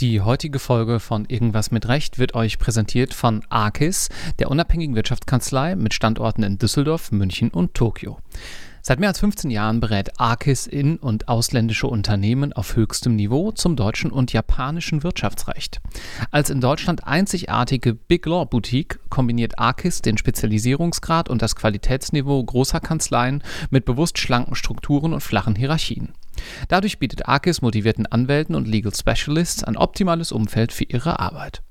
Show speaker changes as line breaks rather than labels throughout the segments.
Die heutige Folge von Irgendwas mit Recht wird euch präsentiert von ARKIS, der unabhängigen Wirtschaftskanzlei mit Standorten in Düsseldorf, München und Tokio. Seit mehr als 15 Jahren berät ARKIS in- und ausländische Unternehmen auf höchstem Niveau zum deutschen und japanischen Wirtschaftsrecht. Als in Deutschland einzigartige Big Law Boutique kombiniert ARKIS den Spezialisierungsgrad und das Qualitätsniveau großer Kanzleien mit bewusst schlanken Strukturen und flachen Hierarchien. Dadurch bietet ARKIS motivierten Anwälten und Legal Specialists ein optimales Umfeld für ihre Arbeit.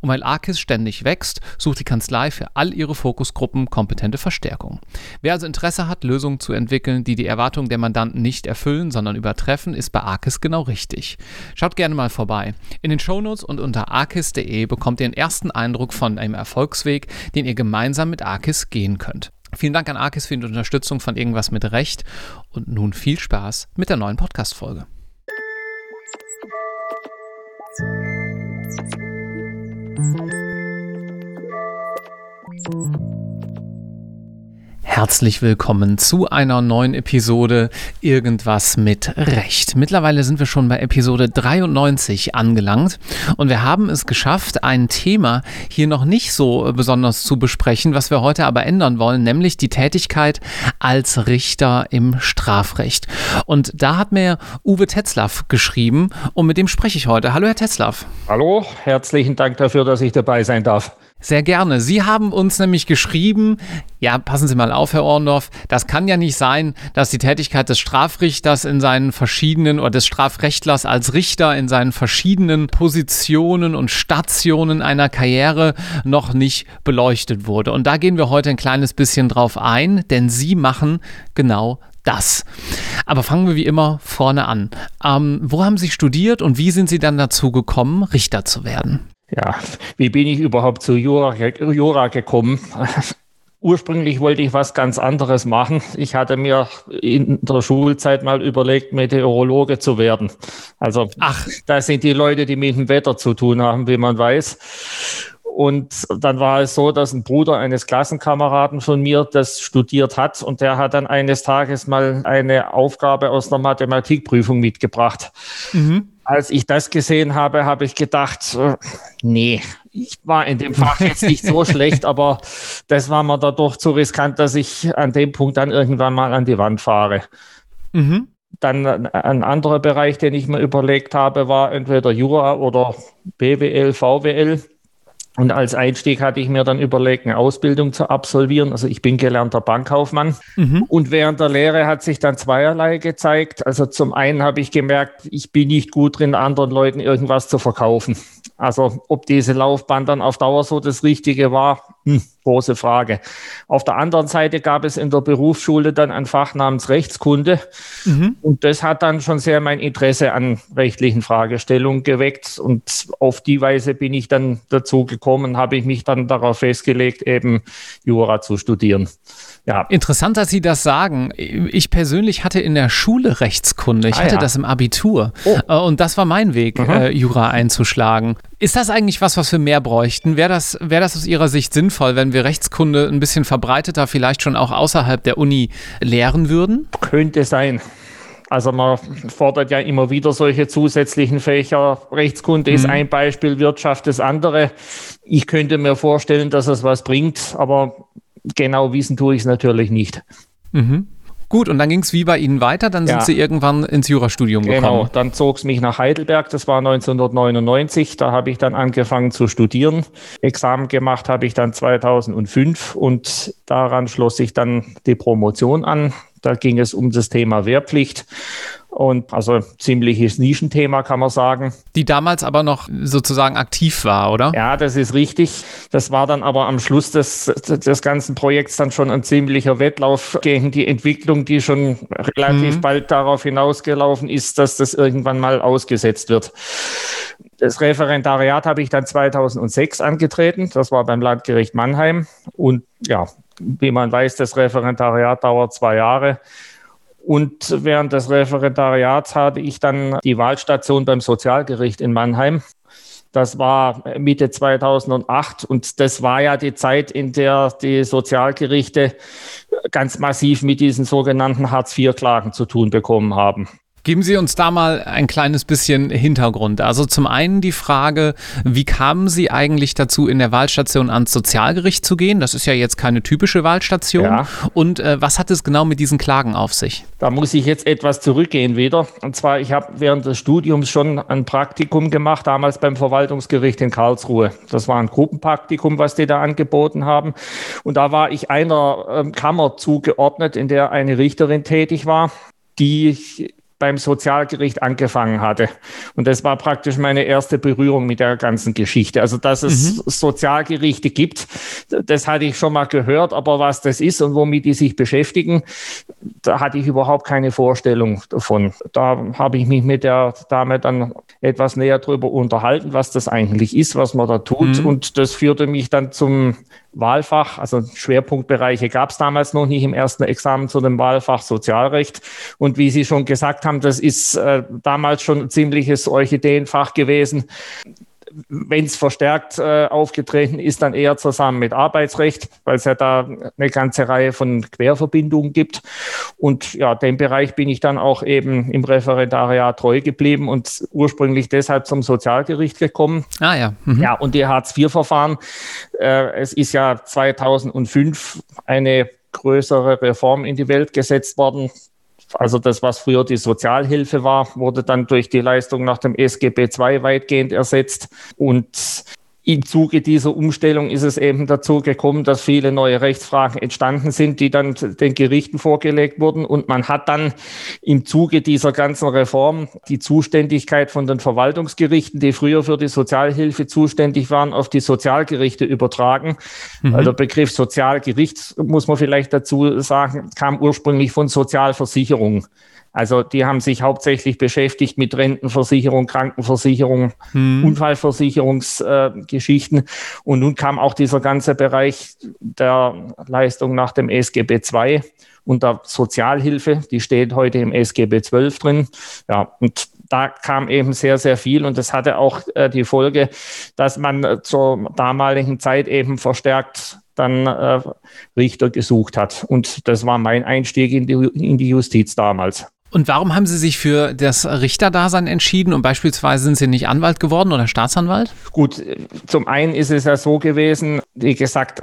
Und weil ARKIS ständig wächst, sucht die Kanzlei für all ihre Fokusgruppen kompetente Verstärkung. Wer also Interesse hat, Lösungen zu entwickeln, die die Erwartungen der Mandanten nicht erfüllen, sondern übertreffen, ist bei ARKIS genau richtig. Schaut gerne mal vorbei. In den Shownotes und unter arkis.de bekommt ihr einen ersten Eindruck von einem Erfolgsweg, den ihr gemeinsam mit ARKIS gehen könnt. Vielen Dank an Arkis für die Unterstützung von Irgendwas mit Recht und nun viel Spaß mit der neuen Podcast-Folge. Thank you. Herzlich willkommen zu einer neuen Episode Irgendwas mit Recht. Mittlerweile sind wir schon bei Episode 93 angelangt und wir haben es geschafft, ein Thema hier noch nicht so besonders zu besprechen, was wir heute aber ändern wollen, nämlich die Tätigkeit als Richter im Strafrecht. Und da hat mir Uwe Tetzlaff geschrieben und mit dem spreche ich heute. Hallo, Herr Tetzlaff.
Hallo, herzlichen Dank dafür, dass ich dabei sein darf.
Sehr gerne. Sie haben uns nämlich geschrieben, ja, passen Sie mal auf, Herr Orndorff, das kann ja nicht sein, dass die Tätigkeit des Strafrichters in seinen verschiedenen oder des Strafrechtlers als Richter in seinen verschiedenen Positionen und Stationen einer Karriere noch nicht beleuchtet wurde. Und da gehen wir heute ein kleines bisschen drauf ein, denn Sie machen genau das. Aber fangen wir wie immer vorne an. Ähm, wo haben Sie studiert und wie sind Sie dann dazu gekommen, Richter zu werden?
Ja, wie bin ich überhaupt zu Jura, Jura gekommen? Ursprünglich wollte ich was ganz anderes machen. Ich hatte mir in der Schulzeit mal überlegt, Meteorologe zu werden. Also, ach, das sind die Leute, die mit dem Wetter zu tun haben, wie man weiß. Und dann war es so, dass ein Bruder eines Klassenkameraden von mir das studiert hat und der hat dann eines Tages mal eine Aufgabe aus einer Mathematikprüfung mitgebracht. Mhm als ich das gesehen habe, habe ich gedacht, äh, nee, ich war in dem Fach jetzt nicht so schlecht, aber das war mir dadurch zu riskant, dass ich an dem Punkt dann irgendwann mal an die Wand fahre. Mhm. Dann ein anderer Bereich, den ich mir überlegt habe, war entweder Jura oder BWL, VWL. Und als Einstieg hatte ich mir dann überlegt, eine Ausbildung zu absolvieren. Also ich bin gelernter Bankkaufmann. Mhm. Und während der Lehre hat sich dann zweierlei gezeigt. Also zum einen habe ich gemerkt, ich bin nicht gut drin, anderen Leuten irgendwas zu verkaufen. Also ob diese Laufbahn dann auf Dauer so das Richtige war, hm, große Frage. Auf der anderen Seite gab es in der Berufsschule dann ein Fach namens Rechtskunde. Mhm. Und das hat dann schon sehr mein Interesse an rechtlichen Fragestellungen geweckt. Und auf die Weise bin ich dann dazu gekommen, habe ich mich dann darauf festgelegt, eben Jura zu studieren.
Ja. Interessant, dass Sie das sagen. Ich persönlich hatte in der Schule Rechtskunde. Ich ah, hatte ja. das im Abitur. Oh. Äh, und das war mein Weg, mhm. äh, Jura einzuschlagen. Ist das eigentlich was, was wir mehr bräuchten? Wäre das, wär das aus Ihrer Sicht sinnvoll, wenn wir Rechtskunde ein bisschen verbreiteter, vielleicht schon auch außerhalb der Uni lehren würden?
Könnte sein. Also man fordert ja immer wieder solche zusätzlichen Fächer. Rechtskunde mhm. ist ein Beispiel, Wirtschaft das andere. Ich könnte mir vorstellen, dass es was bringt, aber genau wissen tue ich es natürlich nicht.
Mhm. Gut, und dann ging es wie bei Ihnen weiter? Dann sind ja. Sie irgendwann ins Jurastudium gekommen. Genau,
dann zog es mich nach Heidelberg, das war 1999. Da habe ich dann angefangen zu studieren. Examen gemacht habe ich dann 2005 und daran schloss sich dann die Promotion an. Da ging es um das Thema Wehrpflicht. Und also ziemliches Nischenthema, kann man sagen.
Die damals aber noch sozusagen aktiv war, oder?
Ja, das ist richtig. Das war dann aber am Schluss des, des ganzen Projekts dann schon ein ziemlicher Wettlauf gegen die Entwicklung, die schon relativ mhm. bald darauf hinausgelaufen ist, dass das irgendwann mal ausgesetzt wird. Das Referendariat habe ich dann 2006 angetreten. Das war beim Landgericht Mannheim. Und ja, wie man weiß, das Referendariat dauert zwei Jahre. Und während des Referendariats hatte ich dann die Wahlstation beim Sozialgericht in Mannheim. Das war Mitte 2008 und das war ja die Zeit, in der die Sozialgerichte ganz massiv mit diesen sogenannten Hartz-IV-Klagen zu tun bekommen haben.
Geben Sie uns da mal ein kleines bisschen Hintergrund. Also zum einen die Frage, wie kamen Sie eigentlich dazu, in der Wahlstation ans Sozialgericht zu gehen? Das ist ja jetzt keine typische Wahlstation. Ja. Und äh, was hat es genau mit diesen Klagen auf sich?
Da muss ich jetzt etwas zurückgehen wieder. Und zwar, ich habe während des Studiums schon ein Praktikum gemacht, damals beim Verwaltungsgericht in Karlsruhe. Das war ein Gruppenpraktikum, was die da angeboten haben. Und da war ich einer ähm, Kammer zugeordnet, in der eine Richterin tätig war die beim Sozialgericht angefangen hatte. Und das war praktisch meine erste Berührung mit der ganzen Geschichte. Also, dass es mhm. Sozialgerichte gibt, das hatte ich schon mal gehört, aber was das ist und womit die sich beschäftigen, da hatte ich überhaupt keine Vorstellung davon. Da habe ich mich mit der Dame dann etwas näher drüber unterhalten, was das eigentlich ist, was man da tut. Mhm. Und das führte mich dann zum Wahlfach, also Schwerpunktbereiche gab es damals noch nicht im ersten Examen zu dem Wahlfach Sozialrecht. Und wie Sie schon gesagt haben, das ist äh, damals schon ein ziemliches Orchideenfach gewesen wenn es verstärkt äh, aufgetreten ist, dann eher zusammen mit Arbeitsrecht, weil es ja da eine ganze Reihe von Querverbindungen gibt. Und ja, dem Bereich bin ich dann auch eben im Referendariat treu geblieben und ursprünglich deshalb zum Sozialgericht gekommen.
Ah ja.
Mhm. Ja, und die Hartz-IV-Verfahren, äh, es ist ja 2005 eine größere Reform in die Welt gesetzt worden, also das, was früher die Sozialhilfe war, wurde dann durch die Leistung nach dem SGB II weitgehend ersetzt. Und im Zuge dieser Umstellung ist es eben dazu gekommen, dass viele neue Rechtsfragen entstanden sind, die dann den Gerichten vorgelegt wurden. Und man hat dann im Zuge dieser ganzen Reform die Zuständigkeit von den Verwaltungsgerichten, die früher für die Sozialhilfe zuständig waren, auf die Sozialgerichte übertragen. Mhm. Also der Begriff Sozialgericht, muss man vielleicht dazu sagen, kam ursprünglich von Sozialversicherung. Also die haben sich hauptsächlich beschäftigt mit Rentenversicherung, Krankenversicherung, hm. Unfallversicherungsgeschichten. Äh, und nun kam auch dieser ganze Bereich der Leistung nach dem SGB II und der Sozialhilfe, die steht heute im SGB XII drin. Ja, und da kam eben sehr, sehr viel und das hatte auch äh, die Folge, dass man äh, zur damaligen Zeit eben verstärkt dann äh, Richter gesucht hat. Und das war mein Einstieg in die, in die Justiz damals.
Und warum haben Sie sich für das Richterdasein entschieden und beispielsweise sind Sie nicht Anwalt geworden oder Staatsanwalt?
Gut, zum einen ist es ja so gewesen, wie gesagt,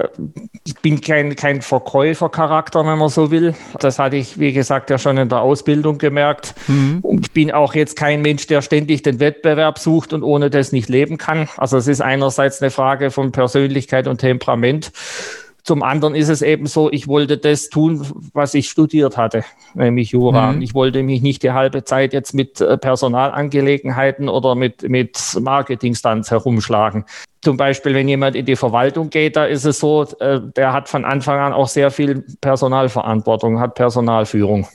ich bin kein, kein Verkäufercharakter, wenn man so will. Das hatte ich, wie gesagt, ja schon in der Ausbildung gemerkt. Mhm. Und ich bin auch jetzt kein Mensch, der ständig den Wettbewerb sucht und ohne das nicht leben kann. Also es ist einerseits eine Frage von Persönlichkeit und Temperament. Zum anderen ist es eben so, ich wollte das tun, was ich studiert hatte, nämlich Jura. Mhm. Ich wollte mich nicht die halbe Zeit jetzt mit äh, Personalangelegenheiten oder mit, mit Marketingstunts herumschlagen. Zum Beispiel, wenn jemand in die Verwaltung geht, da ist es so, äh, der hat von Anfang an auch sehr viel Personalverantwortung, hat Personalführung.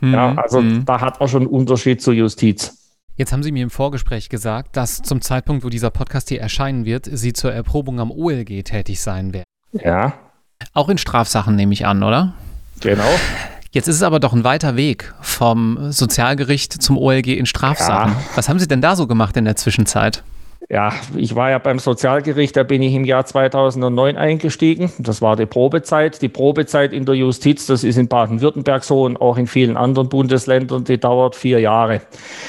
Mhm. Ja, also mhm. da hat man schon einen Unterschied zur Justiz.
Jetzt haben Sie mir im Vorgespräch gesagt, dass zum Zeitpunkt, wo dieser Podcast hier erscheinen wird, Sie zur Erprobung am OLG tätig sein werden.
Ja.
Auch in Strafsachen nehme ich an, oder?
Genau.
Jetzt ist es aber doch ein weiter Weg vom Sozialgericht zum OLG in Strafsachen. Ja. Was haben Sie denn da so gemacht in der Zwischenzeit?
Ja, ich war ja beim Sozialgericht, da bin ich im Jahr 2009 eingestiegen. Das war die Probezeit. Die Probezeit in der Justiz, das ist in Baden-Württemberg so und auch in vielen anderen Bundesländern, die dauert vier Jahre.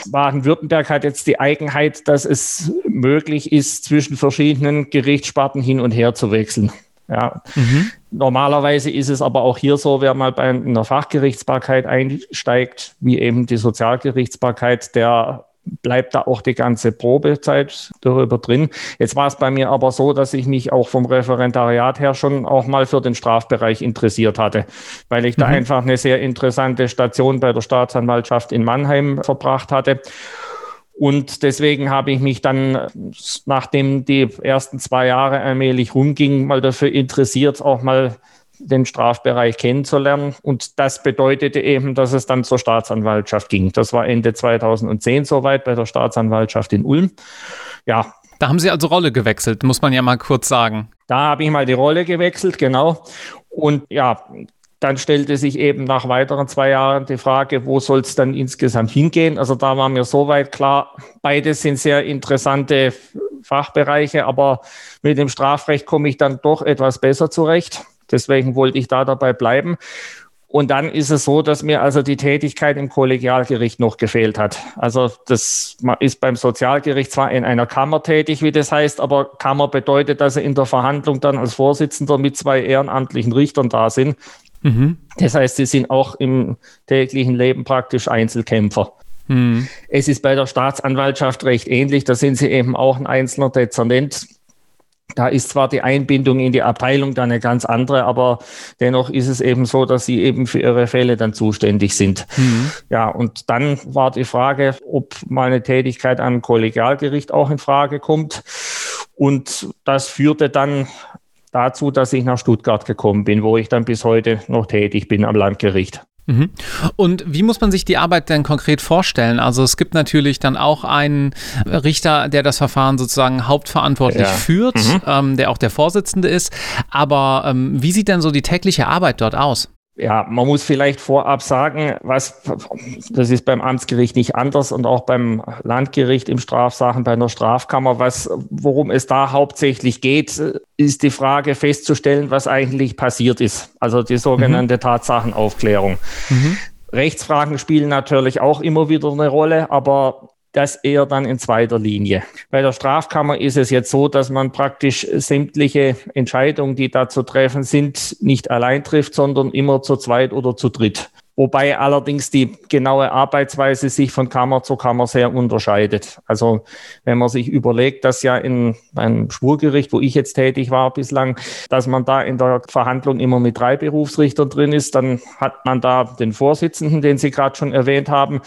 Baden-Württemberg hat jetzt die Eigenheit, dass es möglich ist, zwischen verschiedenen Gerichtssparten hin und her zu wechseln. Ja. Mhm. Normalerweise ist es aber auch hier so, wer mal bei einer Fachgerichtsbarkeit einsteigt, wie eben die Sozialgerichtsbarkeit, der bleibt da auch die ganze Probezeit darüber drin. Jetzt war es bei mir aber so, dass ich mich auch vom Referendariat her schon auch mal für den Strafbereich interessiert hatte, weil ich mhm. da einfach eine sehr interessante Station bei der Staatsanwaltschaft in Mannheim verbracht hatte. Und deswegen habe ich mich dann, nachdem die ersten zwei Jahre allmählich rumgingen, mal dafür interessiert, auch mal den Strafbereich kennenzulernen. Und das bedeutete eben, dass es dann zur Staatsanwaltschaft ging. Das war Ende 2010 soweit bei der Staatsanwaltschaft in Ulm.
Ja. Da haben Sie also Rolle gewechselt, muss man ja mal kurz sagen.
Da habe ich mal die Rolle gewechselt, genau. Und ja, dann stellte sich eben nach weiteren zwei Jahren die Frage, wo soll es dann insgesamt hingehen? Also da war mir soweit klar, beide sind sehr interessante Fachbereiche, aber mit dem Strafrecht komme ich dann doch etwas besser zurecht. Deswegen wollte ich da dabei bleiben. Und dann ist es so, dass mir also die Tätigkeit im Kollegialgericht noch gefehlt hat. Also das ist beim Sozialgericht zwar in einer Kammer tätig, wie das heißt, aber Kammer bedeutet, dass sie in der Verhandlung dann als Vorsitzender mit zwei ehrenamtlichen Richtern da sind. Mhm. Das heißt, sie sind auch im täglichen Leben praktisch Einzelkämpfer. Mhm. Es ist bei der Staatsanwaltschaft recht ähnlich. Da sind sie eben auch ein einzelner Dezernent da ist zwar die Einbindung in die Abteilung dann eine ganz andere, aber dennoch ist es eben so, dass sie eben für ihre Fälle dann zuständig sind. Mhm. Ja, und dann war die Frage, ob meine Tätigkeit am Kollegialgericht auch in Frage kommt. Und das führte dann dazu, dass ich nach Stuttgart gekommen bin, wo ich dann bis heute noch tätig bin am Landgericht.
Mhm. Und wie muss man sich die Arbeit denn konkret vorstellen? Also es gibt natürlich dann auch einen Richter, der das Verfahren sozusagen hauptverantwortlich ja. führt, mhm. ähm, der auch der Vorsitzende ist. Aber ähm, wie sieht denn so die tägliche Arbeit dort aus?
Ja, man muss vielleicht vorab sagen, was, das ist beim Amtsgericht nicht anders und auch beim Landgericht im Strafsachen, bei einer Strafkammer, was, worum es da hauptsächlich geht, ist die Frage festzustellen, was eigentlich passiert ist. Also die sogenannte mhm. Tatsachenaufklärung. Mhm. Rechtsfragen spielen natürlich auch immer wieder eine Rolle, aber das eher dann in zweiter Linie. Bei der Strafkammer ist es jetzt so, dass man praktisch sämtliche Entscheidungen, die da zu treffen sind, nicht allein trifft, sondern immer zu zweit oder zu dritt. Wobei allerdings die genaue Arbeitsweise sich von Kammer zu Kammer sehr unterscheidet. Also wenn man sich überlegt, dass ja in einem Schwurgericht, wo ich jetzt tätig war bislang, dass man da in der Verhandlung immer mit drei Berufsrichtern drin ist, dann hat man da den Vorsitzenden, den Sie gerade schon erwähnt haben.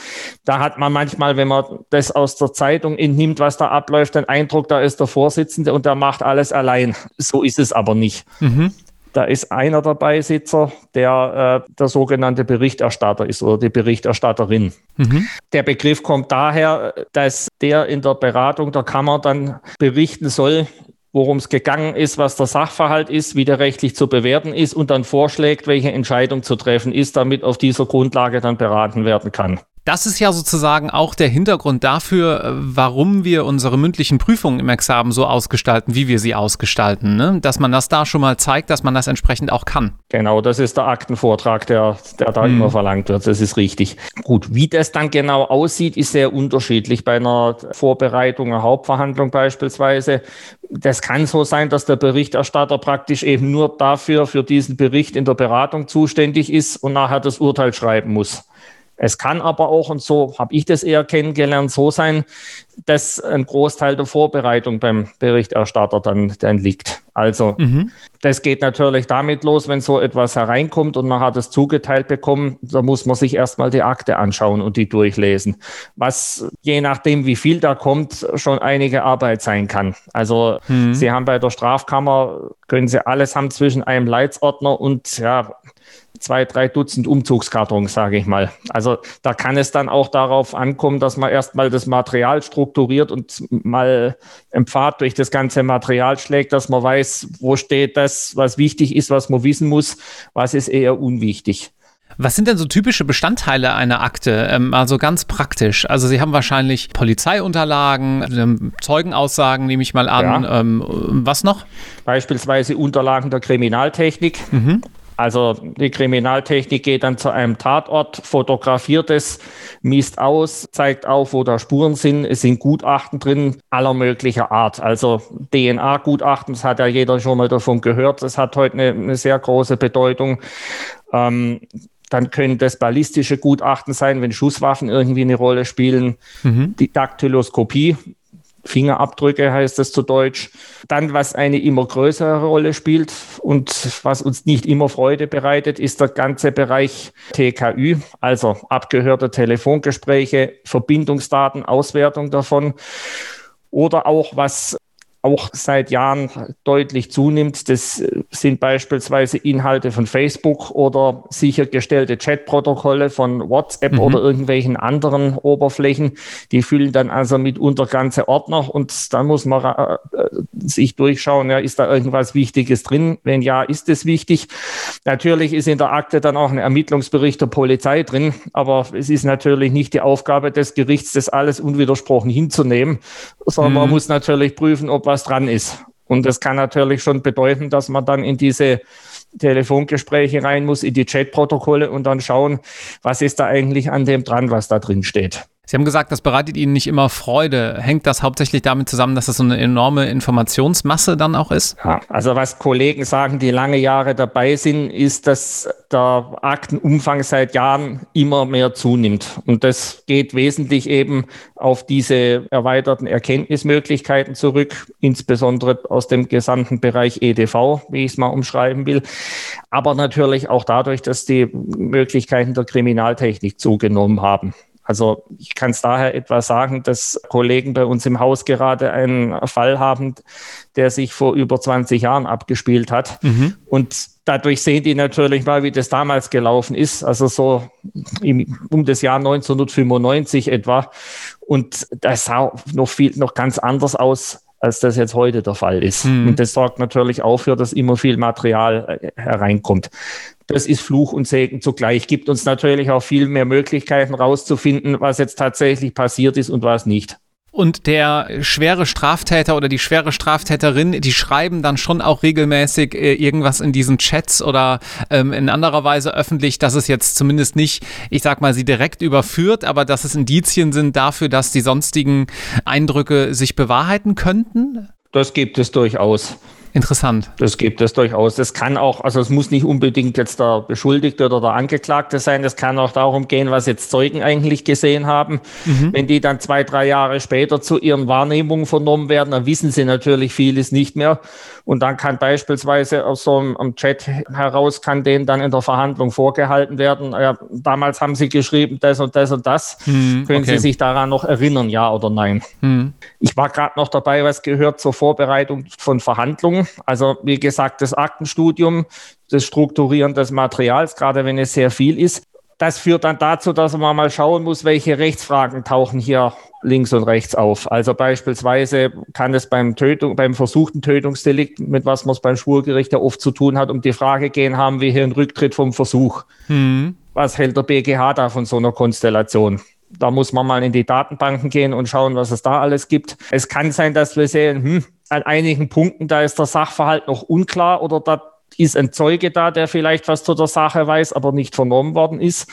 Da hat man manchmal, wenn man das aus der Zeitung entnimmt, was da abläuft, den Eindruck, da ist der Vorsitzende und der macht alles allein. So ist es aber nicht. Mhm. Da ist einer der Beisitzer, der äh, der sogenannte Berichterstatter ist oder die Berichterstatterin. Mhm. Der Begriff kommt daher, dass der in der Beratung der Kammer dann berichten soll, worum es gegangen ist, was der Sachverhalt ist, wie der rechtlich zu bewerten ist und dann vorschlägt, welche Entscheidung zu treffen ist, damit auf dieser Grundlage dann beraten werden kann.
Das ist ja sozusagen auch der Hintergrund dafür, äh, warum wir unsere mündlichen Prüfungen im Examen so ausgestalten, wie wir sie ausgestalten. Ne? Dass man das da schon mal zeigt, dass man das entsprechend auch kann.
Genau, das ist der Aktenvortrag, der, der da hm. immer verlangt wird. Das ist richtig. Gut, wie das dann genau aussieht, ist sehr unterschiedlich. Bei einer Vorbereitung, einer Hauptverhandlung beispielsweise, das kann so sein, dass der Berichterstatter praktisch eben nur dafür, für diesen Bericht in der Beratung zuständig ist und nachher das Urteil schreiben muss. Es kann aber auch, und so habe ich das eher kennengelernt, so sein, dass ein Großteil der Vorbereitung beim Berichterstatter dann, dann liegt. Also mhm. das geht natürlich damit los, wenn so etwas hereinkommt und man hat es zugeteilt bekommen, da muss man sich erstmal die Akte anschauen und die durchlesen. Was je nachdem, wie viel da kommt, schon einige Arbeit sein kann. Also mhm. Sie haben bei der Strafkammer, können Sie alles haben zwischen einem Leitsordner und ja, zwei, drei Dutzend Umzugskartons, sage ich mal. Also da kann es dann auch darauf ankommen, dass man erstmal das Material strukturiert und mal einen Pfad durch das ganze Material schlägt, dass man weiß, wo steht das, was wichtig ist, was man wissen muss, was ist eher unwichtig.
Was sind denn so typische Bestandteile einer Akte? Ähm, also ganz praktisch. Also Sie haben wahrscheinlich Polizeiunterlagen, ähm, Zeugenaussagen, nehme ich mal an. Ja. Ähm, was noch?
Beispielsweise Unterlagen der Kriminaltechnik. Mhm. Also die Kriminaltechnik geht dann zu einem Tatort, fotografiert es, misst aus, zeigt auf, wo da Spuren sind. Es sind Gutachten drin aller möglicher Art. Also DNA-Gutachten, das hat ja jeder schon mal davon gehört. Das hat heute eine, eine sehr große Bedeutung. Ähm, dann können das ballistische Gutachten sein, wenn Schusswaffen irgendwie eine Rolle spielen. Mhm. Die Daktyloskopie, Fingerabdrücke heißt es zu Deutsch. Dann, was eine immer größere Rolle spielt und was uns nicht immer Freude bereitet, ist der ganze Bereich TKÜ, also abgehörte Telefongespräche, Verbindungsdaten, Auswertung davon. Oder auch was auch seit Jahren deutlich zunimmt. Das sind beispielsweise Inhalte von Facebook oder sichergestellte Chatprotokolle von WhatsApp mhm. oder irgendwelchen anderen Oberflächen. Die füllen dann also mitunter ganze Ordner und dann muss man äh, sich durchschauen, ja, ist da irgendwas Wichtiges drin? Wenn ja, ist es wichtig. Natürlich ist in der Akte dann auch ein Ermittlungsbericht der Polizei drin, aber es ist natürlich nicht die Aufgabe des Gerichts, das alles unwidersprochen hinzunehmen, sondern mhm. man muss natürlich prüfen, ob was was dran ist. Und das kann natürlich schon bedeuten, dass man dann in diese Telefongespräche rein muss, in die Chatprotokolle und dann schauen, was ist da eigentlich an dem dran, was da drin steht.
Sie haben gesagt, das bereitet Ihnen nicht immer Freude. Hängt das hauptsächlich damit zusammen, dass das so eine enorme Informationsmasse dann auch ist?
Ja, also was Kollegen sagen, die lange Jahre dabei sind, ist, dass der Aktenumfang seit Jahren immer mehr zunimmt. Und das geht wesentlich eben auf diese erweiterten Erkenntnismöglichkeiten zurück, insbesondere aus dem gesamten Bereich EDV, wie ich es mal umschreiben will. Aber natürlich auch dadurch, dass die Möglichkeiten der Kriminaltechnik zugenommen haben. Also ich kann es daher etwa sagen, dass Kollegen bei uns im Haus gerade einen Fall haben, der sich vor über 20 Jahren abgespielt hat. Mhm. Und dadurch sehen die natürlich mal, wie das damals gelaufen ist. Also so im, um das Jahr 1995 etwa. Und das sah noch viel, noch ganz anders aus als das jetzt heute der Fall ist. Mhm. Und das sorgt natürlich auch für, dass immer viel Material äh, hereinkommt. Das ist Fluch und Segen zugleich. Gibt uns natürlich auch viel mehr Möglichkeiten rauszufinden, was jetzt tatsächlich passiert ist und was nicht.
Und der schwere Straftäter oder die schwere Straftäterin, die schreiben dann schon auch regelmäßig äh, irgendwas in diesen Chats oder ähm, in anderer Weise öffentlich, dass es jetzt zumindest nicht, ich sag mal, sie direkt überführt, aber dass es Indizien sind dafür, dass die sonstigen Eindrücke sich bewahrheiten könnten?
Das gibt es durchaus.
Interessant.
Das gibt es durchaus. Das kann auch, also es muss nicht unbedingt jetzt der Beschuldigte oder der Angeklagte sein. Das kann auch darum gehen, was jetzt Zeugen eigentlich gesehen haben. Mhm. Wenn die dann zwei, drei Jahre später zu ihren Wahrnehmungen vernommen werden, dann wissen sie natürlich vieles nicht mehr. Und dann kann beispielsweise aus so einem Chat heraus, kann denen dann in der Verhandlung vorgehalten werden. Ja, damals haben sie geschrieben, das und das und das. Mhm, Können okay. Sie sich daran noch erinnern, ja oder nein? Mhm. Ich war gerade noch dabei, was gehört zur Vorbereitung von Verhandlungen. Also wie gesagt, das Aktenstudium, das Strukturieren des Materials, gerade wenn es sehr viel ist, das führt dann dazu, dass man mal schauen muss, welche Rechtsfragen tauchen hier links und rechts auf. Also beispielsweise kann es beim Tötung, beim versuchten Tötungsdelikt, mit was man es beim Schwurgericht ja oft zu tun hat, um die Frage gehen, haben wir hier einen Rücktritt vom Versuch? Hm. Was hält der BGH da von so einer Konstellation? Da muss man mal in die Datenbanken gehen und schauen, was es da alles gibt. Es kann sein, dass wir sehen, hm, an einigen Punkten, da ist der Sachverhalt noch unklar oder da ist ein Zeuge da, der vielleicht was zu der Sache weiß, aber nicht vernommen worden ist.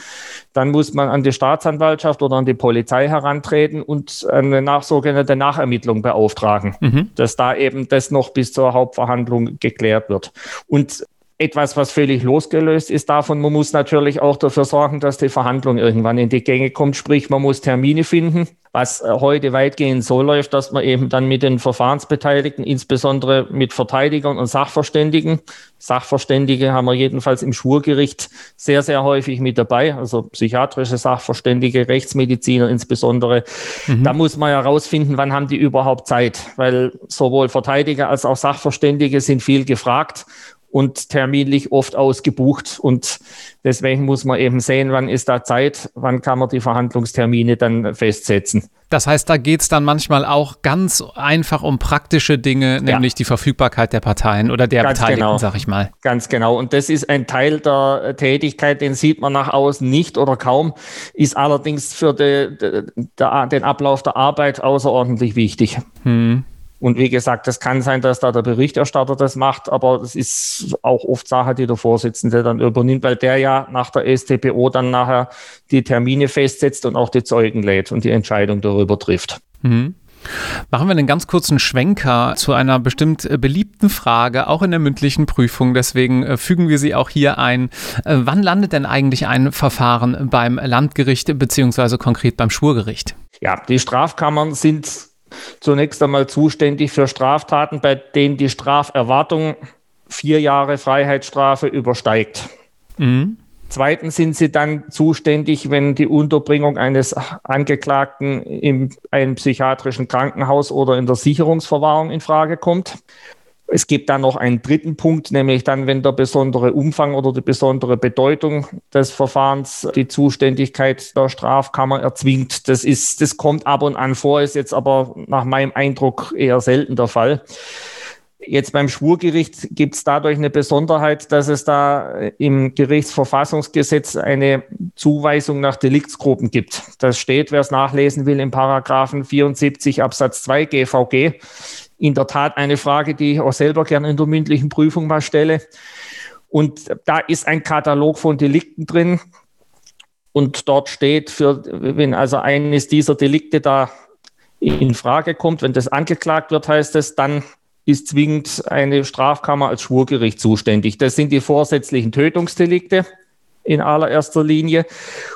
Dann muss man an die Staatsanwaltschaft oder an die Polizei herantreten und eine nach, sogenannte Nachermittlung beauftragen, mhm. dass da eben das noch bis zur Hauptverhandlung geklärt wird. Und etwas, was völlig losgelöst ist davon. Man muss natürlich auch dafür sorgen, dass die Verhandlung irgendwann in die Gänge kommt. Sprich, man muss Termine finden, was äh, heute weitgehend so läuft, dass man eben dann mit den Verfahrensbeteiligten, insbesondere mit Verteidigern und Sachverständigen, Sachverständige haben wir jedenfalls im Schwurgericht sehr, sehr häufig mit dabei, also psychiatrische Sachverständige, Rechtsmediziner insbesondere. Mhm. Da muss man ja herausfinden, wann haben die überhaupt Zeit, weil sowohl Verteidiger als auch Sachverständige sind viel gefragt und terminlich oft ausgebucht. Und deswegen muss man eben sehen, wann ist da Zeit, wann kann man die Verhandlungstermine dann festsetzen.
Das heißt, da geht es dann manchmal auch ganz einfach um praktische Dinge, nämlich ja. die Verfügbarkeit der Parteien oder der ganz Beteiligten, genau. sag ich mal.
Ganz genau. Und das ist ein Teil der Tätigkeit, den sieht man nach außen nicht oder kaum, ist allerdings für die, die, die, den Ablauf der Arbeit außerordentlich wichtig. Hm. Und wie gesagt, es kann sein, dass da der Berichterstatter das macht, aber es ist auch oft Sache, die der Vorsitzende dann übernimmt, weil der ja nach der STPO dann nachher die Termine festsetzt und auch die Zeugen lädt und die Entscheidung darüber trifft. Mhm.
Machen wir einen ganz kurzen Schwenker zu einer bestimmt äh, beliebten Frage, auch in der mündlichen Prüfung. Deswegen äh, fügen wir sie auch hier ein. Äh, wann landet denn eigentlich ein Verfahren beim Landgericht beziehungsweise konkret beim Schwurgericht?
Ja, die Strafkammern sind zunächst einmal zuständig für Straftaten, bei denen die Straferwartung vier Jahre Freiheitsstrafe übersteigt. Mhm. Zweitens sind sie dann zuständig, wenn die Unterbringung eines Angeklagten in einem psychiatrischen Krankenhaus oder in der Sicherungsverwahrung in Frage kommt. Es gibt dann noch einen dritten Punkt, nämlich dann, wenn der besondere Umfang oder die besondere Bedeutung des Verfahrens die Zuständigkeit der Strafkammer erzwingt. Das ist, das kommt ab und an vor, ist jetzt aber nach meinem Eindruck eher selten der Fall. Jetzt beim Schwurgericht gibt es dadurch eine Besonderheit, dass es da im Gerichtsverfassungsgesetz eine Zuweisung nach Deliktsgruppen gibt. Das steht, wer es nachlesen will, im Paragraphen 74 Absatz 2 GVG in der Tat eine Frage, die ich auch selber gerne in der mündlichen Prüfung mal stelle. Und da ist ein Katalog von Delikten drin. Und dort steht, für, wenn also eines dieser Delikte da in Frage kommt, wenn das angeklagt wird, heißt es, dann ist zwingend eine Strafkammer als Schwurgericht zuständig. Das sind die vorsätzlichen Tötungsdelikte in allererster Linie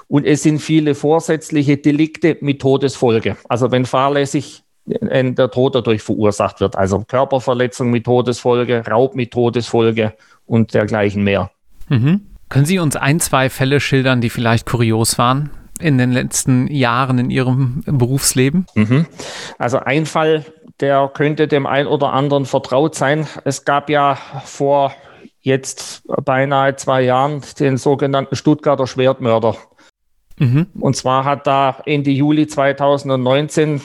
und es sind viele vorsätzliche Delikte mit Todesfolge. Also wenn fahrlässig der Tod dadurch verursacht wird, also Körperverletzung mit Todesfolge, Raub mit Todesfolge und dergleichen mehr.
Mhm. Können Sie uns ein, zwei Fälle schildern, die vielleicht kurios waren in den letzten Jahren in Ihrem Berufsleben?
Mhm. Also ein Fall, der könnte dem einen oder anderen vertraut sein. Es gab ja vor jetzt beinahe zwei Jahren den sogenannten Stuttgarter Schwertmörder. Mhm. Und zwar hat da Ende Juli 2019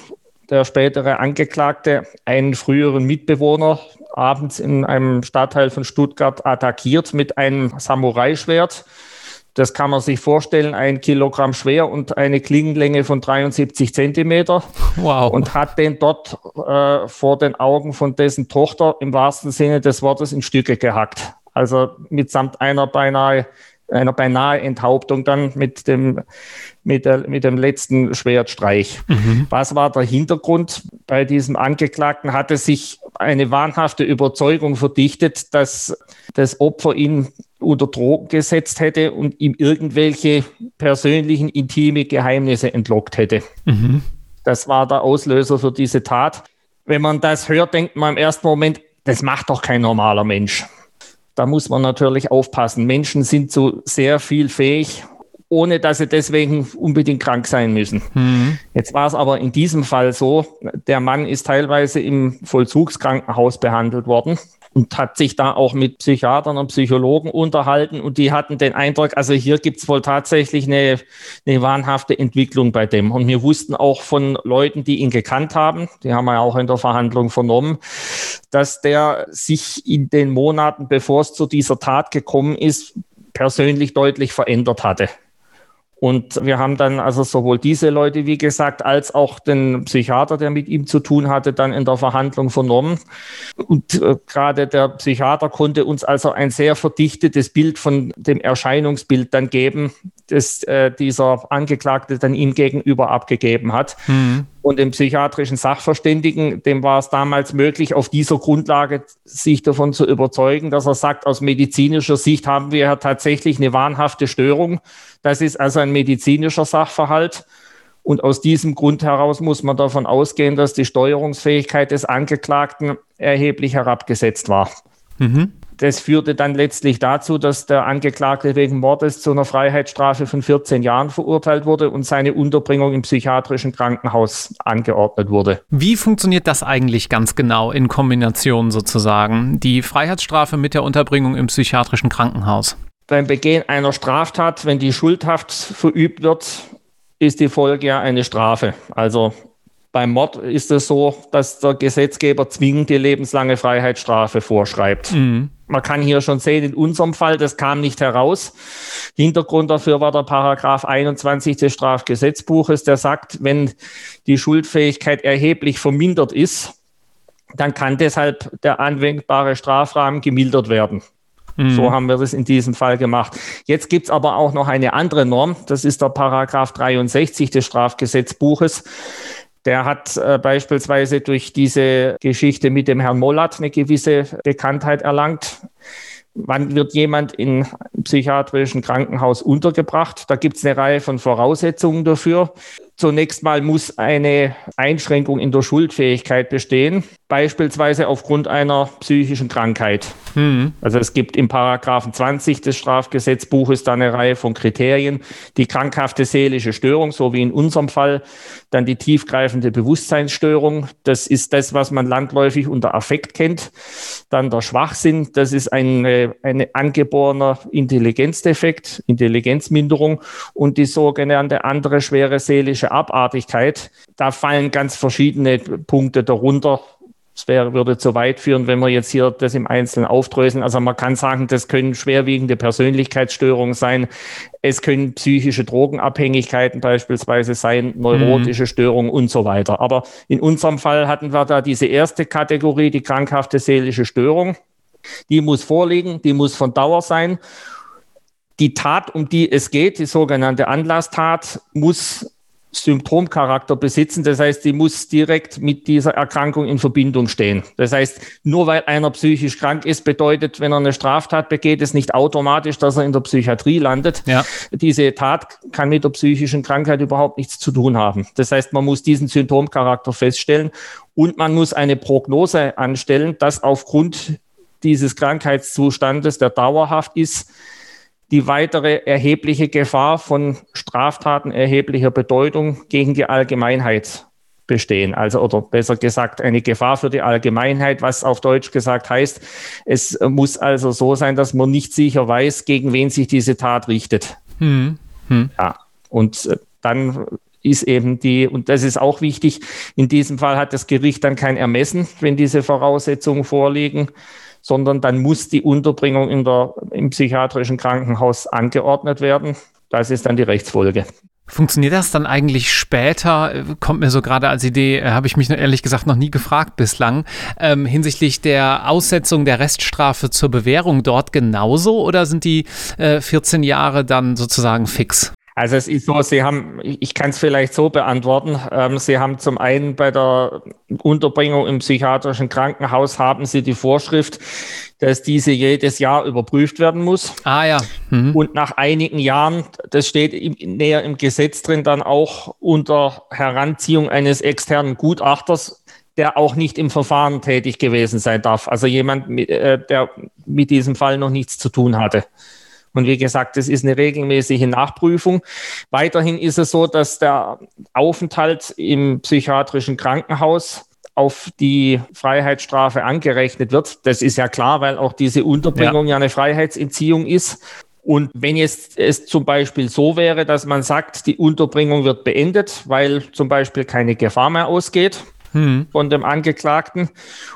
der spätere Angeklagte einen früheren Mitbewohner abends in einem Stadtteil von Stuttgart attackiert mit einem Samurai-Schwert. Das kann man sich vorstellen, ein Kilogramm schwer und eine Klingenlänge von 73 Zentimeter. Wow. Und hat den dort äh, vor den Augen von dessen Tochter im wahrsten Sinne des Wortes in Stücke gehackt. Also mitsamt einer beinahe einer beinahe Enthauptung dann mit dem, mit der, mit dem letzten Schwertstreich. Mhm. Was war der Hintergrund? Bei diesem Angeklagten hatte sich eine wahnhafte Überzeugung verdichtet, dass das Opfer ihn unter Drogen gesetzt hätte und ihm irgendwelche persönlichen, intime Geheimnisse entlockt hätte. Mhm. Das war der Auslöser für diese Tat. Wenn man das hört, denkt man im ersten Moment, das macht doch kein normaler Mensch da muss man natürlich aufpassen. Menschen sind so sehr viel fähig, ohne dass sie deswegen unbedingt krank sein müssen. Mhm. Jetzt war es aber in diesem Fall so, der Mann ist teilweise im Vollzugskrankenhaus behandelt worden und hat sich da auch mit Psychiatern und Psychologen unterhalten und die hatten den Eindruck, also hier gibt es wohl tatsächlich eine, eine wahnhafte Entwicklung bei dem. Und wir wussten auch von Leuten, die ihn gekannt haben, die haben wir ja auch in der Verhandlung vernommen, dass der sich in den Monaten, bevor es zu dieser Tat gekommen ist, persönlich deutlich verändert hatte. Und wir haben dann also sowohl diese Leute, wie gesagt, als auch den Psychiater, der mit ihm zu tun hatte, dann in der Verhandlung vernommen. Und äh, gerade der Psychiater konnte uns also ein sehr verdichtetes Bild von dem Erscheinungsbild dann geben, das äh, dieser Angeklagte dann ihm gegenüber abgegeben hat. Mhm. Und dem psychiatrischen Sachverständigen, dem war es damals möglich, auf dieser Grundlage sich davon zu überzeugen, dass er sagt, aus medizinischer Sicht haben wir ja tatsächlich eine wahnhafte Störung. Das ist also ein medizinischer Sachverhalt. Und aus diesem Grund heraus muss man davon ausgehen, dass die Steuerungsfähigkeit des Angeklagten erheblich herabgesetzt war. Mhm. Das führte dann letztlich dazu, dass der Angeklagte wegen Mordes zu einer Freiheitsstrafe von 14 Jahren verurteilt wurde und seine Unterbringung im psychiatrischen Krankenhaus angeordnet wurde.
Wie funktioniert das eigentlich ganz genau in Kombination sozusagen? Die Freiheitsstrafe mit der Unterbringung im psychiatrischen Krankenhaus?
Beim Begehen einer Straftat, wenn die Schuldhaft verübt wird, ist die Folge ja eine Strafe. Also beim Mord ist es so, dass der Gesetzgeber zwingend die lebenslange Freiheitsstrafe vorschreibt. Mhm. Man kann hier schon sehen, in unserem Fall, das kam nicht heraus. Hintergrund dafür war der Paragraph 21 des Strafgesetzbuches, der sagt, wenn die Schuldfähigkeit erheblich vermindert ist, dann kann deshalb der anwendbare Strafrahmen gemildert werden. Mhm. So haben wir das in diesem Fall gemacht. Jetzt gibt es aber auch noch eine andere Norm. Das ist der Paragraph 63 des Strafgesetzbuches. Der hat äh, beispielsweise durch diese Geschichte mit dem Herrn Mollat eine gewisse Bekanntheit erlangt. Wann wird jemand in psychiatrischen Krankenhaus untergebracht? Da gibt es eine Reihe von Voraussetzungen dafür. Zunächst mal muss eine Einschränkung in der Schuldfähigkeit bestehen, beispielsweise aufgrund einer psychischen Krankheit. Mhm. Also es gibt im Paragraphen 20 des Strafgesetzbuches da eine Reihe von Kriterien. Die krankhafte seelische Störung, so wie in unserem Fall, dann die tiefgreifende Bewusstseinsstörung. Das ist das, was man landläufig unter Affekt kennt. Dann der Schwachsinn, das ist ein eine angeborener Intelligenzdefekt, Intelligenzminderung und die sogenannte andere schwere seelische Abartigkeit. Da fallen ganz verschiedene Punkte darunter. Es wäre, würde zu weit führen, wenn wir jetzt hier das im Einzelnen aufdröseln. Also man kann sagen, das können schwerwiegende Persönlichkeitsstörungen sein. Es können psychische Drogenabhängigkeiten beispielsweise sein, neurotische mhm. Störungen und so weiter. Aber in unserem Fall hatten wir da diese erste Kategorie, die krankhafte seelische Störung. Die muss vorliegen, die muss von Dauer sein. Die Tat, um die es geht, die sogenannte Anlasstat, muss Symptomcharakter besitzen. Das heißt, die muss direkt mit dieser Erkrankung in Verbindung stehen. Das heißt, nur weil einer psychisch krank ist, bedeutet, wenn er eine Straftat begeht, es nicht automatisch, dass er in der Psychiatrie landet. Ja. Diese Tat kann mit der psychischen Krankheit überhaupt nichts zu tun haben. Das heißt, man muss diesen Symptomcharakter feststellen und man muss eine Prognose anstellen, dass aufgrund dieses Krankheitszustandes, der dauerhaft ist, die weitere erhebliche Gefahr von Straftaten erheblicher Bedeutung gegen die Allgemeinheit bestehen. Also, oder besser gesagt, eine Gefahr für die Allgemeinheit, was auf Deutsch gesagt heißt, es muss also so sein, dass man nicht sicher weiß, gegen wen sich diese Tat richtet. Hm. Hm. Ja, und äh, dann ist eben die, und das ist auch wichtig, in diesem Fall hat das Gericht dann kein Ermessen, wenn diese Voraussetzungen vorliegen, sondern dann muss die Unterbringung in der, im psychiatrischen Krankenhaus angeordnet werden. Das ist dann die Rechtsfolge.
Funktioniert das dann eigentlich später? Kommt mir so gerade als Idee, äh, habe ich mich ehrlich gesagt noch nie gefragt bislang, ähm, hinsichtlich der Aussetzung der Reststrafe zur Bewährung dort genauso oder sind die äh, 14 Jahre dann sozusagen fix?
Also es ist so, Sie haben, ich kann es vielleicht so beantworten, ähm, Sie haben zum einen bei der Unterbringung im psychiatrischen Krankenhaus haben Sie die Vorschrift, dass diese jedes Jahr überprüft werden muss.
Ah ja.
Mhm. Und nach einigen Jahren, das steht im, näher im Gesetz drin, dann auch unter Heranziehung eines externen Gutachters, der auch nicht im Verfahren tätig gewesen sein darf. Also jemand, äh, der mit diesem Fall noch nichts zu tun hatte. Und wie gesagt, es ist eine regelmäßige Nachprüfung. Weiterhin ist es so, dass der Aufenthalt im psychiatrischen Krankenhaus auf die Freiheitsstrafe angerechnet wird. Das ist ja klar, weil auch diese Unterbringung ja, ja eine Freiheitsentziehung ist. Und wenn jetzt es zum Beispiel so wäre, dass man sagt, die Unterbringung wird beendet, weil zum Beispiel keine Gefahr mehr ausgeht, hm. von dem Angeklagten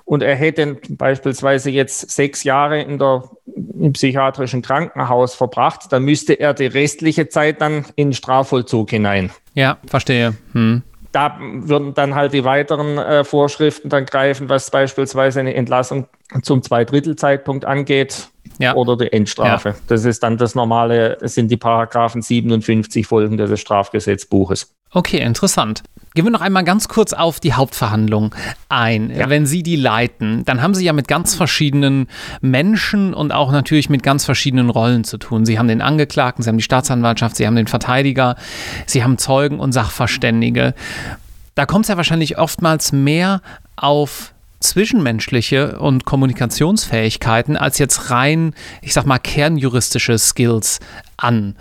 und er hätte beispielsweise jetzt sechs Jahre in der, im psychiatrischen Krankenhaus verbracht, dann müsste er die restliche Zeit dann in Strafvollzug hinein.
Ja, verstehe. Hm.
Da würden dann halt die weiteren äh, Vorschriften dann greifen, was beispielsweise eine Entlassung zum Zweidrittelzeitpunkt angeht ja. oder die Endstrafe. Ja. Das ist dann das normale, das sind die Paragraphen 57 folgende des Strafgesetzbuches.
Okay, interessant. Gehen wir noch einmal ganz kurz auf die Hauptverhandlung ein. Ja. Wenn Sie die leiten, dann haben Sie ja mit ganz verschiedenen Menschen und auch natürlich mit ganz verschiedenen Rollen zu tun. Sie haben den Angeklagten, Sie haben die Staatsanwaltschaft, Sie haben den Verteidiger, Sie haben Zeugen und Sachverständige. Da kommt es ja wahrscheinlich oftmals mehr auf zwischenmenschliche und Kommunikationsfähigkeiten als jetzt rein, ich sag mal, kernjuristische Skills an.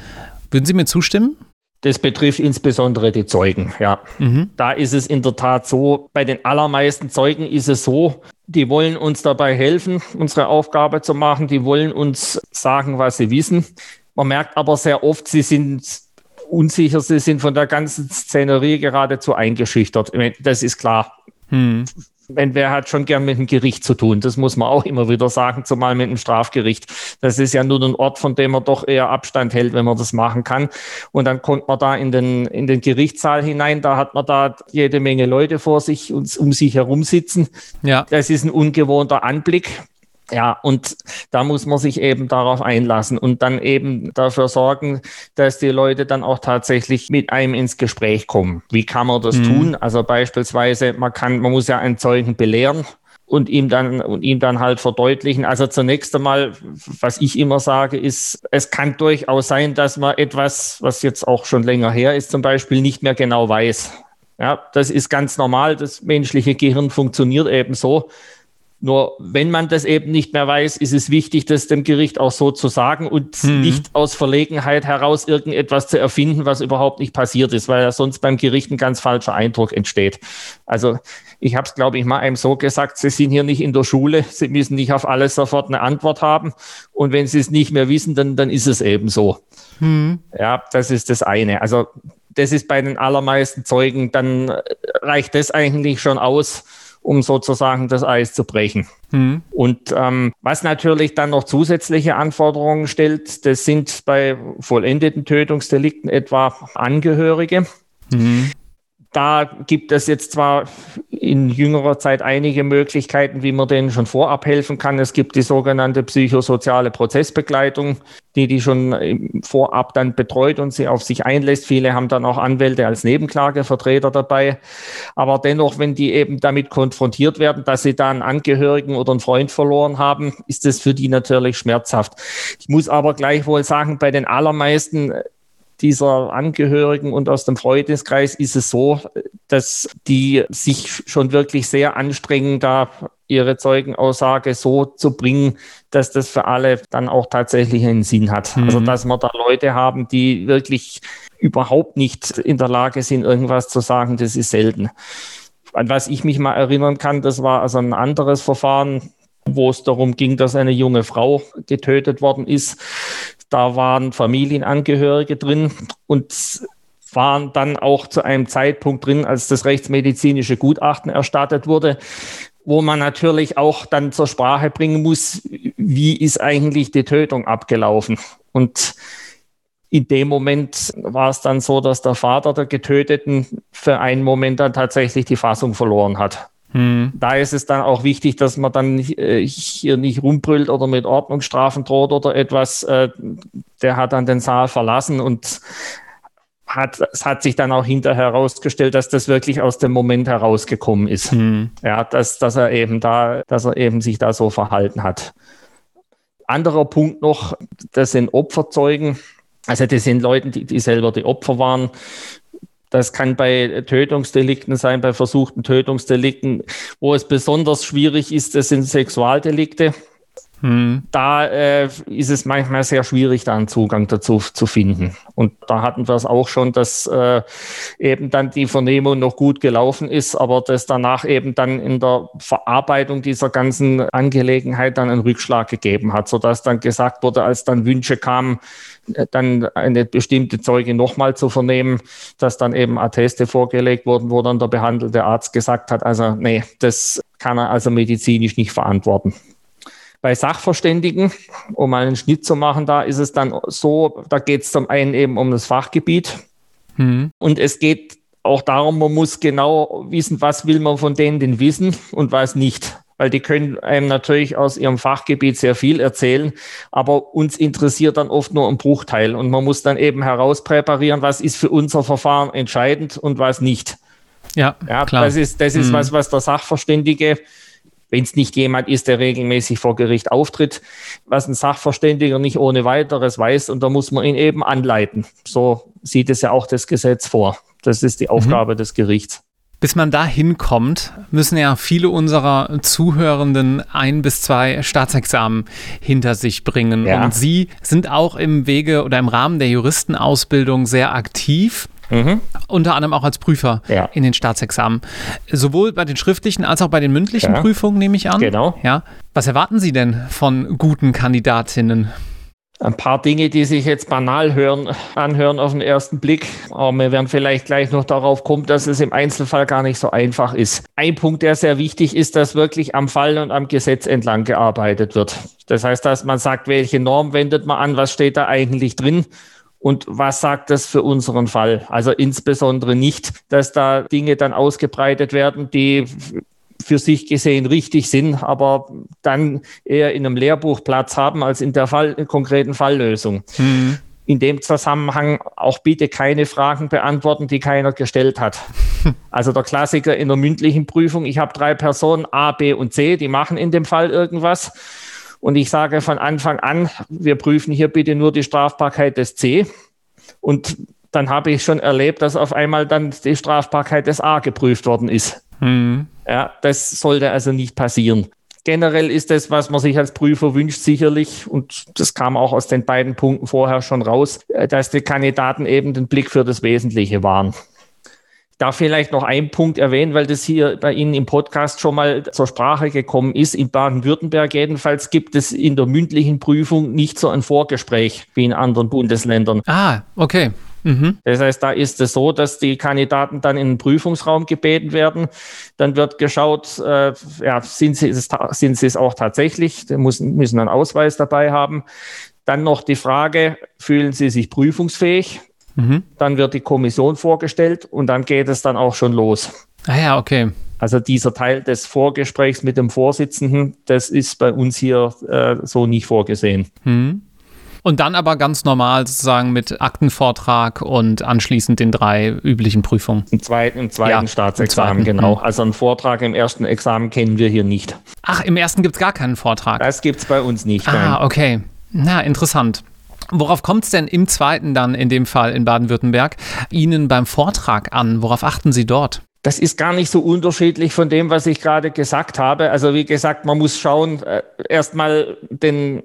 Würden Sie mir zustimmen?
Das betrifft insbesondere die Zeugen. Ja, mhm. da ist es in der Tat so. Bei den allermeisten Zeugen ist es so, die wollen uns dabei helfen, unsere Aufgabe zu machen. Die wollen uns sagen, was sie wissen. Man merkt aber sehr oft, sie sind unsicher, sie sind von der ganzen Szenerie geradezu eingeschüchtert. Das ist klar. Hm wenn wer hat schon gern mit dem Gericht zu tun. Das muss man auch immer wieder sagen, zumal mit dem Strafgericht. Das ist ja nur ein Ort, von dem man doch eher Abstand hält, wenn man das machen kann. Und dann kommt man da in den, in den Gerichtssaal hinein, da hat man da jede Menge Leute vor sich und um sich herum sitzen. Ja. Das ist ein ungewohnter Anblick. Ja, und da muss man sich eben darauf einlassen und dann eben dafür sorgen, dass die Leute dann auch tatsächlich mit einem ins Gespräch kommen. Wie kann man das mhm. tun? Also beispielsweise, man kann, man muss ja einen Zeugen belehren und ihm dann und ihm dann halt verdeutlichen. Also zunächst einmal, was ich immer sage, ist, es kann durchaus sein, dass man etwas, was jetzt auch schon länger her ist, zum Beispiel nicht mehr genau weiß. Ja, das ist ganz normal. Das menschliche Gehirn funktioniert eben so. Nur wenn man das eben nicht mehr weiß, ist es wichtig, das dem Gericht auch so zu sagen und mhm. nicht aus Verlegenheit heraus irgendetwas zu erfinden, was überhaupt nicht passiert ist, weil ja sonst beim Gericht ein ganz falscher Eindruck entsteht. Also ich habe es, glaube ich, mal einem so gesagt, Sie sind hier nicht in der Schule, Sie müssen nicht auf alles sofort eine Antwort haben. Und wenn Sie es nicht mehr wissen, dann, dann ist es eben so. Mhm. Ja, das ist das eine. Also das ist bei den allermeisten Zeugen, dann reicht das eigentlich schon aus um sozusagen das Eis zu brechen. Mhm. Und ähm, was natürlich dann noch zusätzliche Anforderungen stellt, das sind bei vollendeten Tötungsdelikten etwa Angehörige. Mhm. Da gibt es jetzt zwar in jüngerer Zeit einige Möglichkeiten, wie man denen schon vorab helfen kann. Es gibt die sogenannte psychosoziale Prozessbegleitung, die die schon vorab dann betreut und sie auf sich einlässt. Viele haben dann auch Anwälte als Nebenklagevertreter dabei. Aber dennoch, wenn die eben damit konfrontiert werden, dass sie da einen Angehörigen oder einen Freund verloren haben, ist es für die natürlich schmerzhaft. Ich muss aber gleichwohl sagen, bei den allermeisten dieser Angehörigen und aus dem Freundeskreis ist es so, dass die sich schon wirklich sehr anstrengen, da ihre Zeugenaussage so zu bringen, dass das für alle dann auch tatsächlich einen Sinn hat. Mhm. Also dass wir da Leute haben, die wirklich überhaupt nicht in der Lage sind, irgendwas zu sagen, das ist selten. An was ich mich mal erinnern kann, das war also ein anderes Verfahren, wo es darum ging, dass eine junge Frau getötet worden ist. Da waren Familienangehörige drin und waren dann auch zu einem Zeitpunkt drin, als das rechtsmedizinische Gutachten erstattet wurde, wo man natürlich auch dann zur Sprache bringen muss, wie ist eigentlich die Tötung abgelaufen. Und in dem Moment war es dann so, dass der Vater der Getöteten für einen Moment dann tatsächlich die Fassung verloren hat. Hm. Da ist es dann auch wichtig, dass man dann äh, hier nicht rumbrüllt oder mit Ordnungsstrafen droht oder etwas. Äh, der hat dann den Saal verlassen und hat, es hat sich dann auch hinterher herausgestellt, dass das wirklich aus dem Moment herausgekommen ist. Hm. Ja, dass, dass er eben da, dass er eben sich da so verhalten hat. Anderer Punkt noch, das sind Opferzeugen. Also das sind Leute, die, die selber die Opfer waren. Das kann bei Tötungsdelikten sein, bei versuchten Tötungsdelikten. Wo es besonders schwierig ist, das sind Sexualdelikte. Hm. Da äh, ist es manchmal sehr schwierig, da einen Zugang dazu zu finden. Und da hatten wir es auch schon, dass äh, eben dann die Vernehmung noch gut gelaufen ist, aber dass danach eben dann in der Verarbeitung dieser ganzen Angelegenheit dann einen Rückschlag gegeben hat, sodass dann gesagt wurde, als dann Wünsche kamen, dann eine bestimmte Zeuge nochmal zu vernehmen, dass dann eben Atteste vorgelegt wurden, wo dann der behandelte Arzt gesagt hat, also nee, das kann er also medizinisch nicht verantworten. Bei Sachverständigen, um einen Schnitt zu machen, da ist es dann so, da geht es zum einen eben um das Fachgebiet mhm. und es geht auch darum, man muss genau wissen, was will man von denen denn wissen und was nicht. Weil die können einem natürlich aus ihrem Fachgebiet sehr viel erzählen, aber uns interessiert dann oft nur ein Bruchteil. Und man muss dann eben herauspräparieren, was ist für unser Verfahren entscheidend und was nicht. Ja, ja klar. Das ist, das ist mhm. was, was der Sachverständige wenn es nicht jemand ist, der regelmäßig vor Gericht auftritt, was ein Sachverständiger nicht ohne weiteres weiß und da muss man ihn eben anleiten. So sieht es ja auch das Gesetz vor. Das ist die mhm. Aufgabe mhm. des Gerichts.
Bis man da hinkommt, müssen ja viele unserer Zuhörenden ein bis zwei Staatsexamen hinter sich bringen. Ja. Und Sie sind auch im Wege oder im Rahmen der Juristenausbildung sehr aktiv. Mhm. Unter anderem auch als Prüfer ja. in den Staatsexamen. Sowohl bei den schriftlichen als auch bei den mündlichen ja. Prüfungen, nehme ich an.
Genau.
Ja. Was erwarten Sie denn von guten Kandidatinnen?
Ein paar Dinge, die sich jetzt banal hören, anhören auf den ersten Blick, aber wir werden vielleicht gleich noch darauf kommen, dass es im Einzelfall gar nicht so einfach ist. Ein Punkt, der sehr wichtig ist, dass wirklich am Fall und am Gesetz entlang gearbeitet wird. Das heißt, dass man sagt, welche Norm wendet man an, was steht da eigentlich drin und was sagt das für unseren Fall? Also insbesondere nicht, dass da Dinge dann ausgebreitet werden, die für sich gesehen richtig sind, aber dann eher in einem Lehrbuch Platz haben als in der Fall, konkreten Falllösung. Mhm. In dem Zusammenhang auch bitte keine Fragen beantworten, die keiner gestellt hat. Also der Klassiker in der mündlichen Prüfung, ich habe drei Personen A, B und C, die machen in dem Fall irgendwas und ich sage von Anfang an, wir prüfen hier bitte nur die Strafbarkeit des C. Und dann habe ich schon erlebt, dass auf einmal dann die Strafbarkeit des A geprüft worden ist. Mhm. Ja, das sollte also nicht passieren. Generell ist das, was man sich als Prüfer wünscht, sicherlich, und das kam auch aus den beiden Punkten vorher schon raus, äh, dass die Kandidaten eben den Blick für das Wesentliche waren darf vielleicht noch einen Punkt erwähnen, weil das hier bei Ihnen im Podcast schon mal zur Sprache gekommen ist. In Baden-Württemberg jedenfalls gibt es in der mündlichen Prüfung nicht so ein Vorgespräch wie in anderen Bundesländern.
Ah, okay. Mhm.
Das heißt, da ist es so, dass die Kandidaten dann in den Prüfungsraum gebeten werden. Dann wird geschaut, äh, ja, sind sie, es, sind sie es auch tatsächlich? Müssen, müssen einen Ausweis dabei haben. Dann noch die Frage, fühlen sie sich prüfungsfähig? Mhm. Dann wird die Kommission vorgestellt und dann geht es dann auch schon los.
Ah ja, okay.
Also dieser Teil des Vorgesprächs mit dem Vorsitzenden, das ist bei uns hier äh, so nicht vorgesehen. Mhm.
Und dann aber ganz normal sozusagen mit Aktenvortrag und anschließend den drei üblichen Prüfungen.
Im zweiten, im zweiten ja, Staatsexamen, im zweiten. genau. Mhm. Also einen Vortrag im ersten Examen kennen wir hier nicht.
Ach, im ersten gibt es gar keinen Vortrag.
Das gibt es bei uns nicht.
Ah, nein. okay. Na, interessant. Worauf kommt es denn im zweiten dann, in dem Fall in Baden-Württemberg, Ihnen beim Vortrag an? Worauf achten Sie dort?
Das ist gar nicht so unterschiedlich von dem, was ich gerade gesagt habe. Also wie gesagt, man muss schauen, äh, erstmal den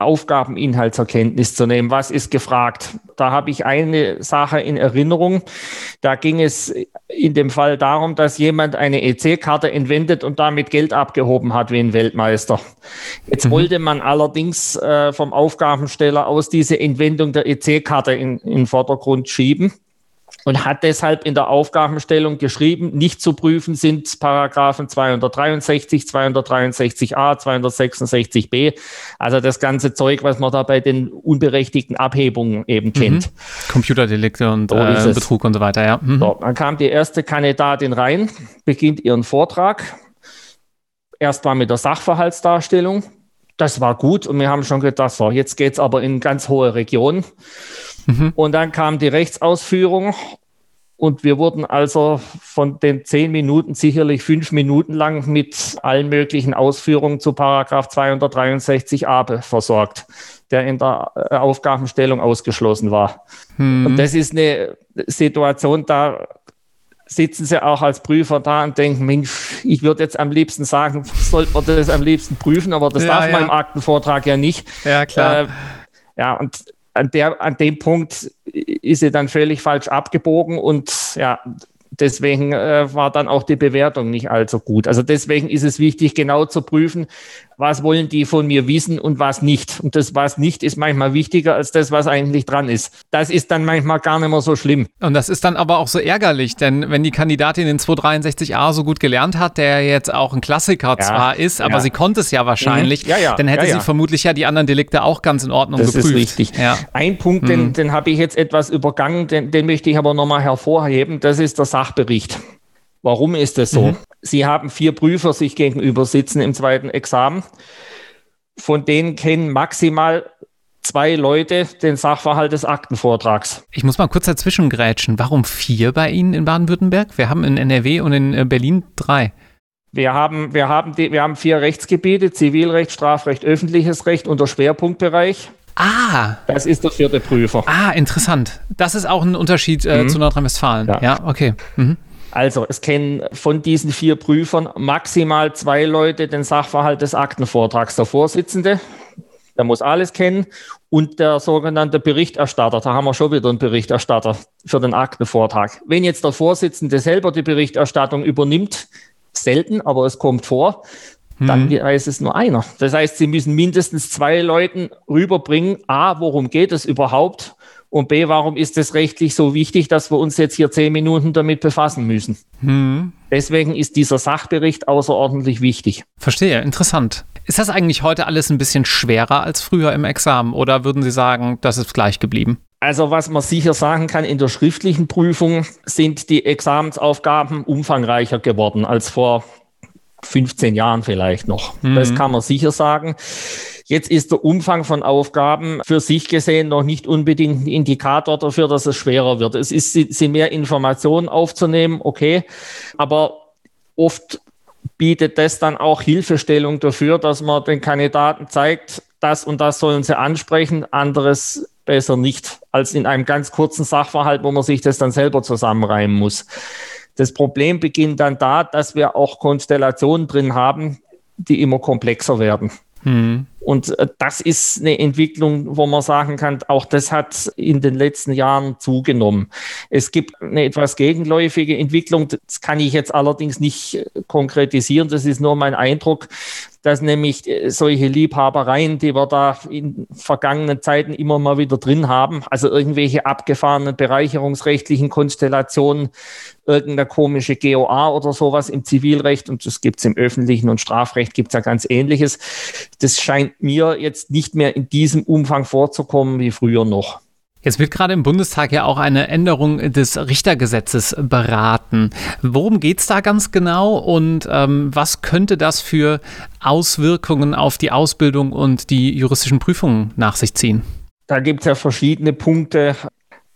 Aufgabeninhalt zur Kenntnis zu nehmen. Was ist gefragt? Da habe ich eine Sache in Erinnerung. Da ging es in dem Fall darum, dass jemand eine EC-Karte entwendet und damit Geld abgehoben hat wie ein Weltmeister. Jetzt mhm. wollte man allerdings äh, vom Aufgabensteller aus diese Entwendung der EC-Karte in, in den Vordergrund schieben und hat deshalb in der Aufgabenstellung geschrieben, nicht zu prüfen sind Paragraphen 263, 263a, 266b, also das ganze Zeug, was man da bei den unberechtigten Abhebungen eben mhm. kennt. Mhm.
Computerdelikte und so äh, Betrug und so weiter, ja.
Mhm. So, dann kam die erste Kandidatin rein, beginnt ihren Vortrag. Erst mal mit der Sachverhaltsdarstellung. Das war gut und wir haben schon gedacht, so, jetzt geht's aber in ganz hohe Regionen. Mhm. Und dann kam die Rechtsausführung und wir wurden also von den zehn Minuten sicherlich fünf Minuten lang mit allen möglichen Ausführungen zu Paragraph 263a versorgt, der in der äh, Aufgabenstellung ausgeschlossen war. Mhm. Und das ist eine Situation, da sitzen sie auch als Prüfer da und denken, Mensch, ich würde jetzt am liebsten sagen, sollte man das am liebsten prüfen, aber das ja, darf man im Aktenvortrag ja nicht.
Ja, klar. Äh,
ja, und an, der, an dem Punkt ist sie dann völlig falsch abgebogen und ja, deswegen äh, war dann auch die Bewertung nicht allzu gut. Also deswegen ist es wichtig, genau zu prüfen, was wollen die von mir wissen und was nicht. Und das, was nicht, ist manchmal wichtiger als das, was eigentlich dran ist. Das ist dann manchmal gar nicht mehr so schlimm.
Und das ist dann aber auch so ärgerlich, denn wenn die Kandidatin in 263a so gut gelernt hat, der jetzt auch ein Klassiker ja, zwar ist, aber ja. sie konnte es ja wahrscheinlich, mhm. ja, dann hätte sie vermutlich ja die anderen Delikte auch ganz in Ordnung
das
geprüft.
Das ist richtig. Ein Punkt, den, mhm. den habe ich jetzt etwas übergangen, den, den möchte ich aber nochmal hervorheben, das ist der Sachbericht. Warum ist das so? Mhm. Sie haben vier Prüfer sich gegenüber sitzen im zweiten Examen. Von denen kennen maximal zwei Leute den Sachverhalt des Aktenvortrags.
Ich muss mal kurz dazwischen grätschen. Warum vier bei Ihnen in Baden-Württemberg? Wir haben in NRW und in äh, Berlin drei.
Wir haben, wir, haben die, wir haben vier Rechtsgebiete, Zivilrecht, Strafrecht, öffentliches Recht und der Schwerpunktbereich.
Ah.
Das ist der vierte Prüfer.
Ah, interessant. Das ist auch ein Unterschied äh, mhm. zu Nordrhein-Westfalen. Ja. ja, okay. Mhm.
Also es kennen von diesen vier Prüfern maximal zwei Leute den Sachverhalt des Aktenvortrags. Der Vorsitzende, der muss alles kennen, und der sogenannte Berichterstatter. Da haben wir schon wieder einen Berichterstatter für den Aktenvortrag. Wenn jetzt der Vorsitzende selber die Berichterstattung übernimmt, selten, aber es kommt vor, dann hm. weiß es nur einer. Das heißt, Sie müssen mindestens zwei Leuten rüberbringen, a, worum geht es überhaupt und B, warum ist es rechtlich so wichtig, dass wir uns jetzt hier zehn Minuten damit befassen müssen? Hm. Deswegen ist dieser Sachbericht außerordentlich wichtig.
Verstehe, interessant. Ist das eigentlich heute alles ein bisschen schwerer als früher im Examen oder würden Sie sagen, das ist gleich geblieben?
Also was man sicher sagen kann, in der schriftlichen Prüfung sind die Examensaufgaben umfangreicher geworden als vor 15 Jahren vielleicht noch. Mhm. Das kann man sicher sagen. Jetzt ist der Umfang von Aufgaben für sich gesehen noch nicht unbedingt ein Indikator dafür, dass es schwerer wird. Es ist, sind mehr Informationen aufzunehmen, okay, aber oft bietet das dann auch Hilfestellung dafür, dass man den Kandidaten zeigt, das und das sollen sie ansprechen, anderes besser nicht, als in einem ganz kurzen Sachverhalt, wo man sich das dann selber zusammenreimen muss. Das Problem beginnt dann da, dass wir auch Konstellationen drin haben, die immer komplexer werden. Mhm. Und äh, das ist eine Entwicklung, wo man sagen kann, auch das hat in den letzten Jahren zugenommen. Es gibt eine etwas gegenläufige Entwicklung, das kann ich jetzt allerdings nicht äh, konkretisieren, das ist nur mein Eindruck, dass nämlich äh, solche Liebhabereien, die wir da in vergangenen Zeiten immer mal wieder drin haben, also irgendwelche abgefahrenen bereicherungsrechtlichen Konstellationen, irgendeine komische GOA oder sowas im Zivilrecht und das gibt es im öffentlichen und Strafrecht gibt es ja ganz ähnliches. Das scheint mir jetzt nicht mehr in diesem Umfang vorzukommen wie früher noch.
Jetzt wird gerade im Bundestag ja auch eine Änderung des Richtergesetzes beraten. Worum geht es da ganz genau und ähm, was könnte das für Auswirkungen auf die Ausbildung und die juristischen Prüfungen nach sich ziehen?
Da gibt es ja verschiedene Punkte.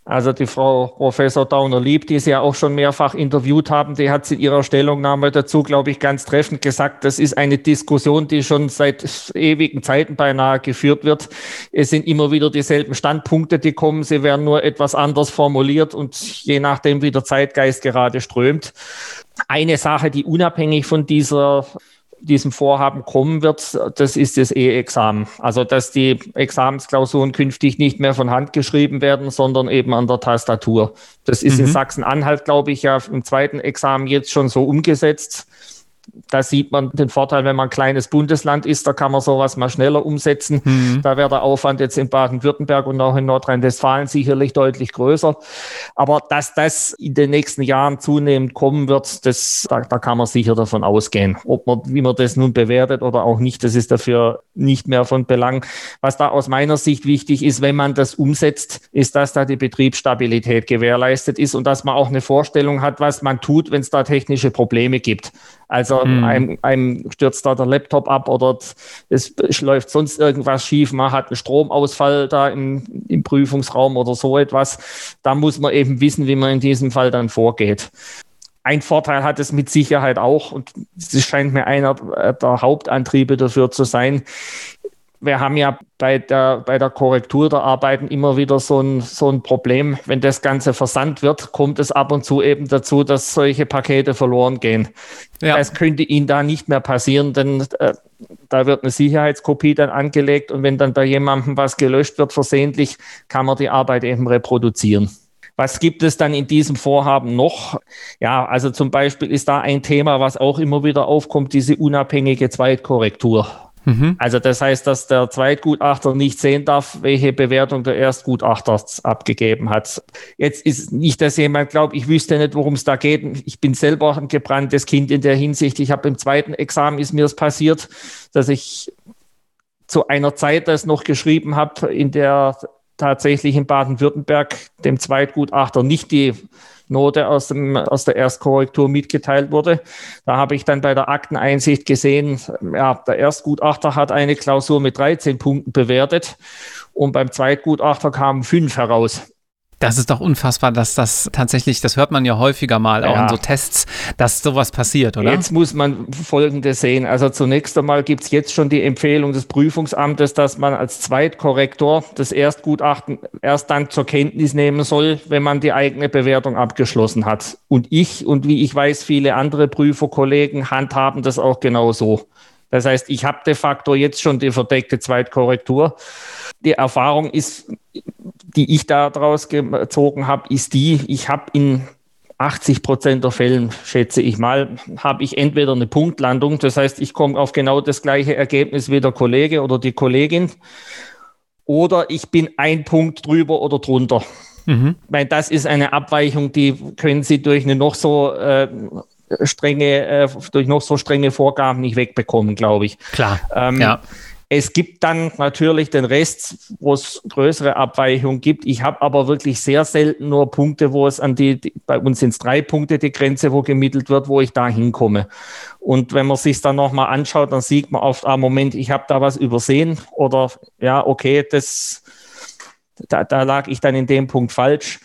Also die Frau Professor Dauner-Lieb, die Sie ja auch schon mehrfach interviewt haben, die hat in ihrer Stellungnahme dazu, glaube ich, ganz treffend gesagt, das ist eine Diskussion, die schon seit ewigen Zeiten beinahe geführt wird. Es sind immer wieder dieselben Standpunkte, die kommen, sie werden nur etwas anders formuliert und je nachdem, wie der Zeitgeist gerade strömt. Eine Sache, die unabhängig von dieser diesem Vorhaben kommen wird, das ist das E-Examen. Also, dass die Examensklausuren künftig nicht mehr von Hand geschrieben werden, sondern eben an der Tastatur. Das ist mhm. in Sachsen-Anhalt, glaube ich, ja im zweiten Examen jetzt schon so umgesetzt da sieht man den Vorteil, wenn man ein kleines Bundesland ist, da kann man sowas mal schneller umsetzen. Mhm. Da wäre der Aufwand jetzt in Baden-Württemberg und auch in Nordrhein-Westfalen sicherlich deutlich größer. Aber dass das in den nächsten Jahren zunehmend kommen wird, das, da, da kann man sicher davon ausgehen. Ob man, wie man das nun bewertet oder auch nicht, das ist dafür nicht mehr von Belang. Was da aus meiner Sicht wichtig ist, wenn man das umsetzt, ist, dass da die Betriebsstabilität gewährleistet ist und dass man auch eine Vorstellung hat, was man tut, wenn es da technische Probleme gibt. Also mhm. einem, einem stürzt da der Laptop ab oder es, es, läuft sonst irgendwas schief, man hat einen Stromausfall da im, im Prüfungsraum oder so etwas. Da muss man eben wissen, wie man in diesem Fall dann vorgeht. Ein Vorteil hat es mit Sicherheit auch, und das scheint mir einer der Hauptantriebe dafür zu sein, wir haben ja bei der, bei der Korrektur der Arbeiten immer wieder so ein, so ein Problem. Wenn das Ganze versandt wird, kommt es ab und zu eben dazu, dass solche Pakete verloren gehen. Ja. Das könnte Ihnen da nicht mehr passieren, denn äh, da wird eine Sicherheitskopie dann angelegt und wenn dann bei jemandem was gelöscht wird versehentlich, kann man die Arbeit eben reproduzieren. Was gibt es dann in diesem Vorhaben noch? Ja, also zum Beispiel ist da ein Thema, was auch immer wieder aufkommt, diese unabhängige Zweitkorrektur. Mhm. Also das heißt, dass der Zweitgutachter nicht sehen darf, welche Bewertung der Erstgutachter abgegeben hat. Jetzt ist nicht, dass jemand glaubt, ich wüsste nicht, worum es da geht. Ich bin selber ein gebranntes Kind in der Hinsicht. Ich habe im zweiten Examen ist mir das passiert, dass ich zu einer Zeit das noch geschrieben habe, in der tatsächlich in Baden-Württemberg dem Zweitgutachter nicht die Note aus, dem, aus der Erstkorrektur mitgeteilt wurde. Da habe ich dann bei der Akteneinsicht gesehen, ja, der Erstgutachter hat eine Klausur mit 13 Punkten bewertet und beim Zweitgutachter kamen fünf heraus.
Das ist doch unfassbar, dass das tatsächlich, das hört man ja häufiger mal, ja. auch in so Tests, dass sowas passiert, oder?
Jetzt muss man Folgendes sehen. Also zunächst einmal gibt es jetzt schon die Empfehlung des Prüfungsamtes, dass man als Zweitkorrektor das Erstgutachten erst dann zur Kenntnis nehmen soll, wenn man die eigene Bewertung abgeschlossen hat. Und ich und wie ich weiß, viele andere Prüferkollegen handhaben das auch genauso. Das heißt, ich habe de facto jetzt schon die verdeckte Zweitkorrektur. Die Erfahrung ist, die ich daraus gezogen habe, ist die, ich habe in 80 Prozent der Fällen, schätze ich mal, habe ich entweder eine Punktlandung, das heißt, ich komme auf genau das gleiche Ergebnis wie der Kollege oder die Kollegin, oder ich bin ein Punkt drüber oder drunter. Mhm. Weil das ist eine Abweichung, die können Sie durch eine noch so äh, strenge, äh, durch noch so strenge Vorgaben nicht wegbekommen, glaube ich.
Klar. Ähm, ja.
Es gibt dann natürlich den Rest, wo es größere Abweichungen gibt. Ich habe aber wirklich sehr selten nur Punkte, wo es an die, die bei uns sind es drei Punkte die Grenze, wo gemittelt wird, wo ich da hinkomme. Und wenn man sich dann nochmal anschaut, dann sieht man oft, ah, Moment, ich habe da was übersehen oder ja, okay, das, da, da lag ich dann in dem Punkt falsch.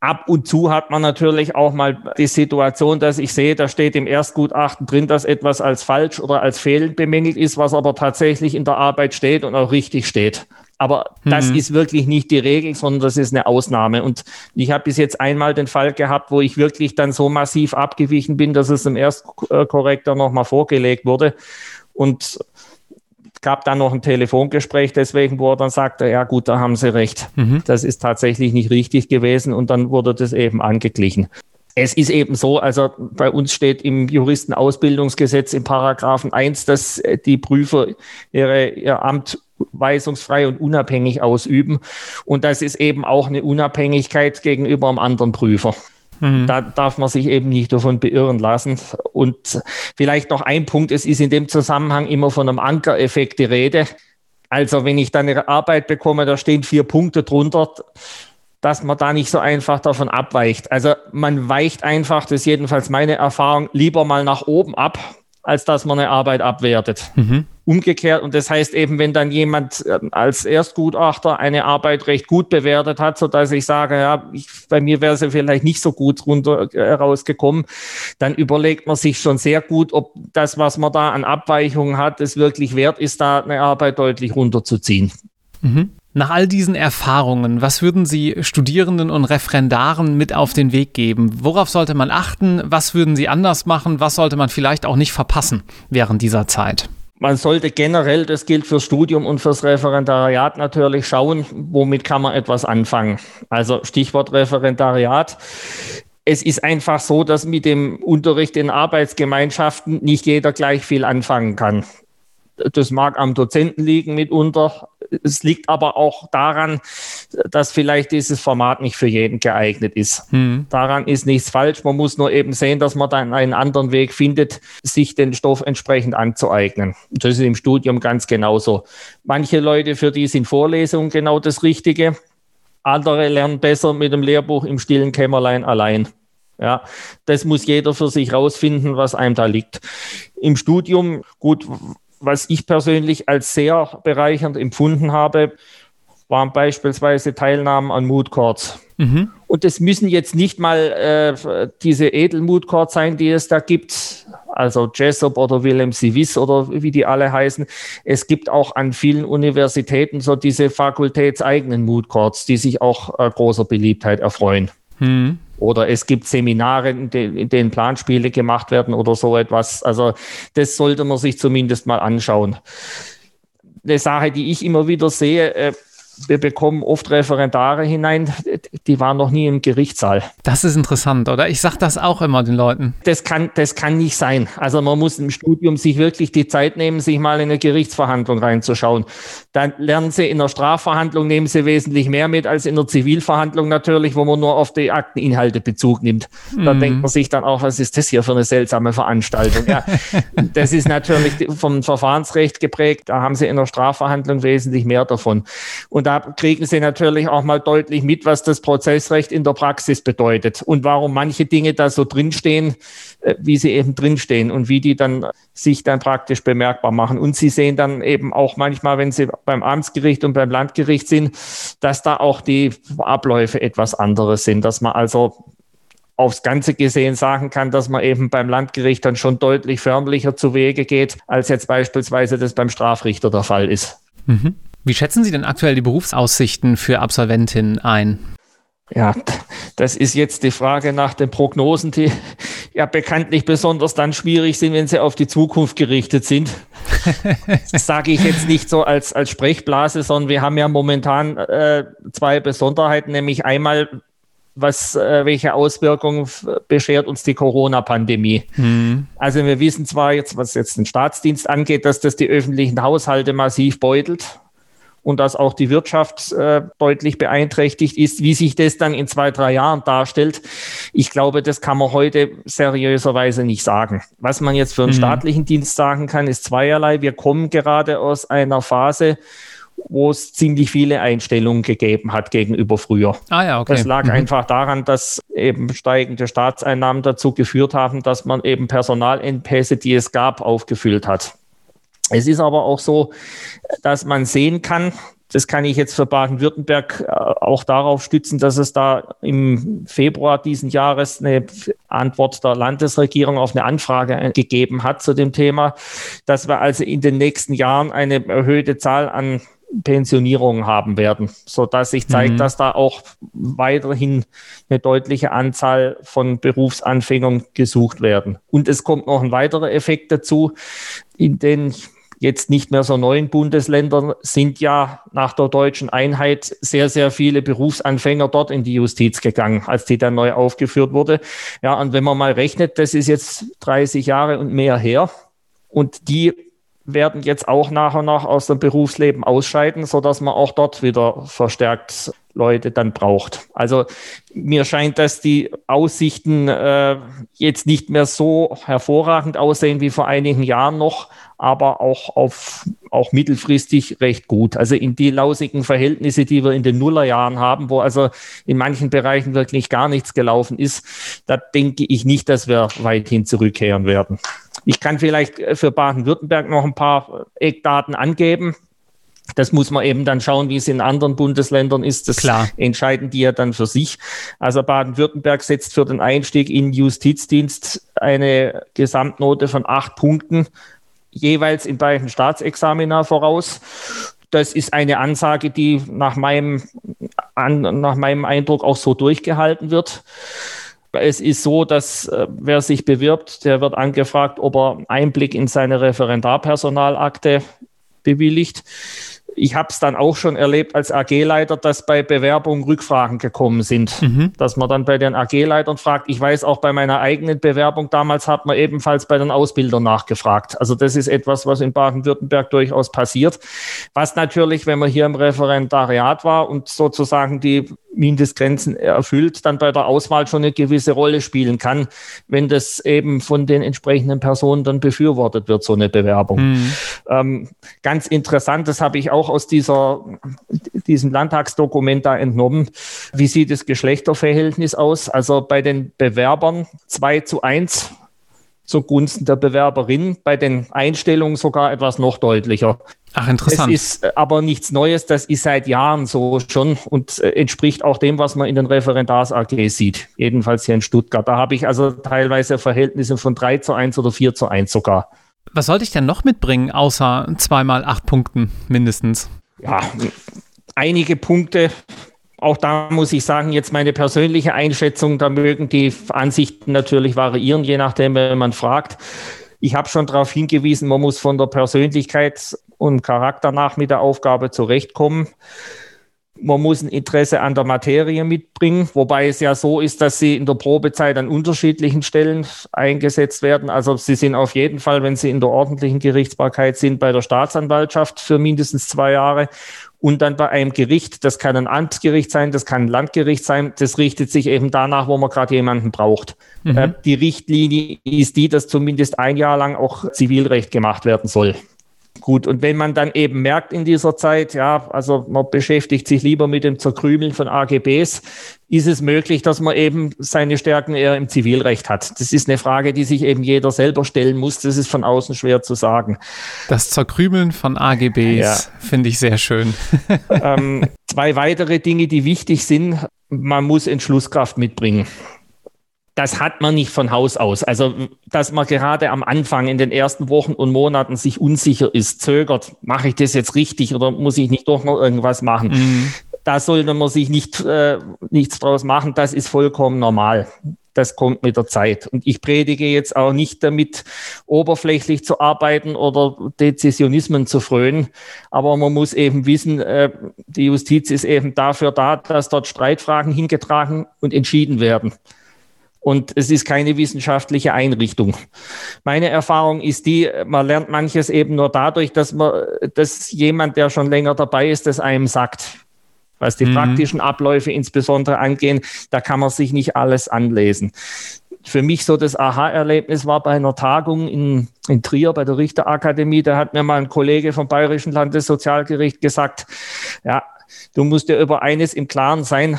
Ab und zu hat man natürlich auch mal die Situation, dass ich sehe, da steht im Erstgutachten drin, dass etwas als falsch oder als fehlend bemängelt ist, was aber tatsächlich in der Arbeit steht und auch richtig steht. Aber mhm. das ist wirklich nicht die Regel, sondern das ist eine Ausnahme. Und ich habe bis jetzt einmal den Fall gehabt, wo ich wirklich dann so massiv abgewichen bin, dass es im Erstkorrektor nochmal vorgelegt wurde. Und gab dann noch ein Telefongespräch, deswegen, wo er dann sagte, ja gut, da haben Sie recht. Mhm. Das ist tatsächlich nicht richtig gewesen und dann wurde das eben angeglichen. Es ist eben so, also bei uns steht im Juristenausbildungsgesetz im Paragraphen 1, dass die Prüfer ihre, ihr Amt weisungsfrei und unabhängig ausüben. Und das ist eben auch eine Unabhängigkeit gegenüber einem anderen Prüfer. Mhm. Da darf man sich eben nicht davon beirren lassen. Und vielleicht noch ein Punkt, es ist in dem Zusammenhang immer von einem Ankereffekt die Rede. Also wenn ich dann eine Arbeit bekomme, da stehen vier Punkte drunter, dass man da nicht so einfach davon abweicht. Also man weicht einfach, das ist jedenfalls meine Erfahrung, lieber mal nach oben ab, als dass man eine Arbeit abwertet. Mhm. Umgekehrt, und das heißt eben, wenn dann jemand ähm, als Erstgutachter eine Arbeit recht gut bewertet hat, so dass ich sage, ja, ich, bei mir wäre sie vielleicht nicht so gut runter herausgekommen, äh, dann überlegt man sich schon sehr gut, ob das, was man da an Abweichungen hat, es wirklich wert ist, da eine Arbeit deutlich runterzuziehen.
Mhm. Nach all diesen Erfahrungen, was würden Sie Studierenden und Referendaren mit auf den Weg geben? Worauf sollte man achten? Was würden Sie anders machen? Was sollte man vielleicht auch nicht verpassen während dieser Zeit?
Man sollte generell, das gilt fürs Studium und fürs Referendariat natürlich schauen, womit kann man etwas anfangen. Also Stichwort Referendariat. Es ist einfach so, dass mit dem Unterricht in Arbeitsgemeinschaften nicht jeder gleich viel anfangen kann. Das mag am Dozenten liegen mitunter. Es liegt aber auch daran, dass vielleicht dieses Format nicht für jeden geeignet ist. Mhm. Daran ist nichts falsch. Man muss nur eben sehen, dass man dann einen anderen Weg findet, sich den Stoff entsprechend anzueignen. Das ist im Studium ganz genauso. Manche Leute, für die sind Vorlesungen genau das Richtige. Andere lernen besser mit dem Lehrbuch im stillen Kämmerlein allein. Ja, das muss jeder für sich rausfinden, was einem da liegt. Im Studium, gut, was ich persönlich als sehr bereichernd empfunden habe, waren beispielsweise Teilnahmen an Mood Courts. Mhm. Und das müssen jetzt nicht mal äh, diese Edelmood Courts sein, die es da gibt, also Jessup oder Wilhelm Sivis oder wie die alle heißen. Es gibt auch an vielen Universitäten so diese fakultätseigenen Mood Courts, die sich auch äh, großer Beliebtheit erfreuen. Mhm. Oder es gibt Seminare, in, de in denen Planspiele gemacht werden oder so etwas. Also das sollte man sich zumindest mal anschauen. Eine Sache, die ich immer wieder sehe, äh, wir bekommen oft Referendare hinein, die waren noch nie im Gerichtssaal.
Das ist interessant, oder? Ich sage das auch immer den Leuten.
Das kann, das kann nicht sein. Also man muss im Studium sich wirklich die Zeit nehmen, sich mal in eine Gerichtsverhandlung reinzuschauen. Dann lernen sie in der Strafverhandlung, nehmen sie wesentlich mehr mit als in der Zivilverhandlung natürlich, wo man nur auf die Akteninhalte Bezug nimmt. Da mm. denkt man sich dann auch, was ist das hier für eine seltsame Veranstaltung? Ja, das ist natürlich vom Verfahrensrecht geprägt. Da haben sie in der Strafverhandlung wesentlich mehr davon. Und da kriegen Sie natürlich auch mal deutlich mit, was das Prozessrecht in der Praxis bedeutet und warum manche Dinge da so drinstehen, äh, wie sie eben drinstehen und wie die dann sich dann praktisch bemerkbar machen. Und Sie sehen dann eben auch manchmal, wenn Sie beim Amtsgericht und beim Landgericht sind, dass da auch die Abläufe etwas anderes sind, dass man also aufs Ganze gesehen sagen kann, dass man eben beim Landgericht dann schon deutlich förmlicher zu Wege geht, als jetzt beispielsweise das beim Strafrichter der Fall ist.
Mhm. Wie schätzen Sie denn aktuell die Berufsaussichten für Absolventinnen ein?
Ja, das ist jetzt die Frage nach den Prognosen, die ja bekanntlich besonders dann schwierig sind, wenn sie auf die Zukunft gerichtet sind. Das sage ich jetzt nicht so als, als Sprechblase, sondern wir haben ja momentan äh, zwei Besonderheiten, nämlich einmal, was, äh, welche Auswirkungen beschert uns die Corona-Pandemie. Mhm. Also wir wissen zwar jetzt, was jetzt den Staatsdienst angeht, dass das die öffentlichen Haushalte massiv beutelt und dass auch die Wirtschaft äh, deutlich beeinträchtigt ist. Wie sich das dann in zwei, drei Jahren darstellt, ich glaube, das kann man heute seriöserweise nicht sagen. Was man jetzt für einen mhm. staatlichen Dienst sagen kann, ist zweierlei. Wir kommen gerade aus einer Phase, wo es ziemlich viele Einstellungen gegeben hat gegenüber früher. Ah ja, okay. Das lag mhm. einfach daran, dass eben steigende Staatseinnahmen dazu geführt haben, dass man eben Personalengpässe, die es gab, aufgefüllt hat. Es ist aber auch so, dass man sehen kann, das kann ich jetzt für Baden-Württemberg äh, auch darauf stützen, dass es da im Februar diesen Jahres eine Antwort der Landesregierung auf eine Anfrage gegeben hat zu dem Thema, dass wir also in den nächsten Jahren eine erhöhte Zahl an Pensionierungen haben werden, so dass sich zeigt, mhm. dass da auch weiterhin eine deutliche Anzahl von Berufsanfängern gesucht werden. Und es kommt noch ein weiterer Effekt dazu. In den jetzt nicht mehr so neuen Bundesländern sind ja nach der deutschen Einheit sehr, sehr viele Berufsanfänger dort in die Justiz gegangen, als die dann neu aufgeführt wurde. Ja, und wenn man mal rechnet, das ist jetzt 30 Jahre und mehr her. Und die werden jetzt auch nach und nach aus dem Berufsleben ausscheiden, sodass man auch dort wieder verstärkt Leute dann braucht. Also mir scheint, dass die Aussichten äh, jetzt nicht mehr so hervorragend aussehen wie vor einigen Jahren noch, aber auch auf auch mittelfristig recht gut. Also in die lausigen Verhältnisse, die wir in den Nullerjahren haben, wo also in manchen Bereichen wirklich gar nichts gelaufen ist, da denke ich nicht, dass wir weithin zurückkehren werden. Ich kann vielleicht für Baden-Württemberg noch ein paar Eckdaten angeben. Das muss man eben dann schauen, wie es in anderen Bundesländern ist. Das Klar. entscheiden die ja dann für sich. Also Baden-Württemberg setzt für den Einstieg in Justizdienst eine Gesamtnote von acht Punkten, jeweils in beiden Staatsexamina voraus. Das ist eine Ansage, die nach meinem, an, nach meinem Eindruck auch so durchgehalten wird. Es ist so, dass äh, wer sich bewirbt, der wird angefragt, ob er Einblick in seine Referendarpersonalakte bewilligt ich habe es dann auch schon erlebt als AG-Leiter, dass bei Bewerbungen Rückfragen gekommen sind. Mhm. Dass man dann bei den AG-Leitern fragt. Ich weiß auch bei meiner eigenen Bewerbung damals hat man ebenfalls bei den Ausbildern nachgefragt. Also das ist etwas, was in Baden-Württemberg durchaus passiert. Was natürlich, wenn man hier im Referendariat war und sozusagen die Mindestgrenzen erfüllt, dann bei der Auswahl schon eine gewisse Rolle spielen kann, wenn das eben von den entsprechenden Personen dann befürwortet wird, so eine Bewerbung. Mhm. Ähm, ganz interessant, das habe ich auch aus dieser, diesem Landtagsdokument da entnommen. Wie sieht das Geschlechterverhältnis aus? Also bei den Bewerbern 2 zu 1 zugunsten der Bewerberin, bei den Einstellungen sogar etwas noch deutlicher.
Ach, interessant.
Das ist aber nichts Neues, das ist seit Jahren so schon und äh, entspricht auch dem, was man in den Referendars AG sieht. Jedenfalls hier in Stuttgart. Da habe ich also teilweise Verhältnisse von 3 zu 1 oder 4 zu 1 sogar.
Was sollte ich denn noch mitbringen, außer zweimal acht Punkten mindestens?
Ja, einige Punkte auch da muss ich sagen, jetzt meine persönliche Einschätzung, da mögen die Ansichten natürlich variieren, je nachdem, wenn man fragt. Ich habe schon darauf hingewiesen, man muss von der Persönlichkeit und Charakter nach mit der Aufgabe zurechtkommen. Man muss ein Interesse an der Materie mitbringen, wobei es ja so ist, dass sie in der Probezeit an unterschiedlichen Stellen eingesetzt werden. Also sie sind auf jeden Fall, wenn sie in der ordentlichen Gerichtsbarkeit sind, bei der Staatsanwaltschaft für mindestens zwei Jahre und dann bei einem Gericht, das kann ein Amtsgericht sein, das kann ein Landgericht sein, das richtet sich eben danach, wo man gerade jemanden braucht. Mhm. Äh, die Richtlinie ist die, dass zumindest ein Jahr lang auch Zivilrecht gemacht werden soll. Gut, und wenn man dann eben merkt in dieser Zeit, ja, also man beschäftigt sich lieber mit dem Zerkrümeln von AGBs, ist es möglich, dass man eben seine Stärken eher im Zivilrecht hat. Das ist eine Frage, die sich eben jeder selber stellen muss. Das ist von außen schwer zu sagen.
Das Zerkrümeln von AGBs ja. finde ich sehr schön.
ähm, zwei weitere Dinge, die wichtig sind. Man muss Entschlusskraft mitbringen das hat man nicht von Haus aus. Also, dass man gerade am Anfang in den ersten Wochen und Monaten sich unsicher ist, zögert, mache ich das jetzt richtig oder muss ich nicht doch noch irgendwas machen? Mhm. Da sollte man sich nicht, äh, nichts draus machen. Das ist vollkommen normal. Das kommt mit der Zeit. Und ich predige jetzt auch nicht damit, oberflächlich zu arbeiten oder Dezisionismen zu frönen. Aber man muss eben wissen, äh, die Justiz ist eben dafür da, dass dort Streitfragen hingetragen und entschieden werden und es ist keine wissenschaftliche Einrichtung. Meine Erfahrung ist die, man lernt manches eben nur dadurch, dass man, dass jemand, der schon länger dabei ist, das einem sagt. Was die mhm. praktischen Abläufe insbesondere angehen, da kann man sich nicht alles anlesen. Für mich so das Aha-Erlebnis war bei einer Tagung in, in Trier bei der Richterakademie. Da hat mir mal ein Kollege vom Bayerischen Landessozialgericht gesagt, ja, du musst dir über eines im Klaren sein,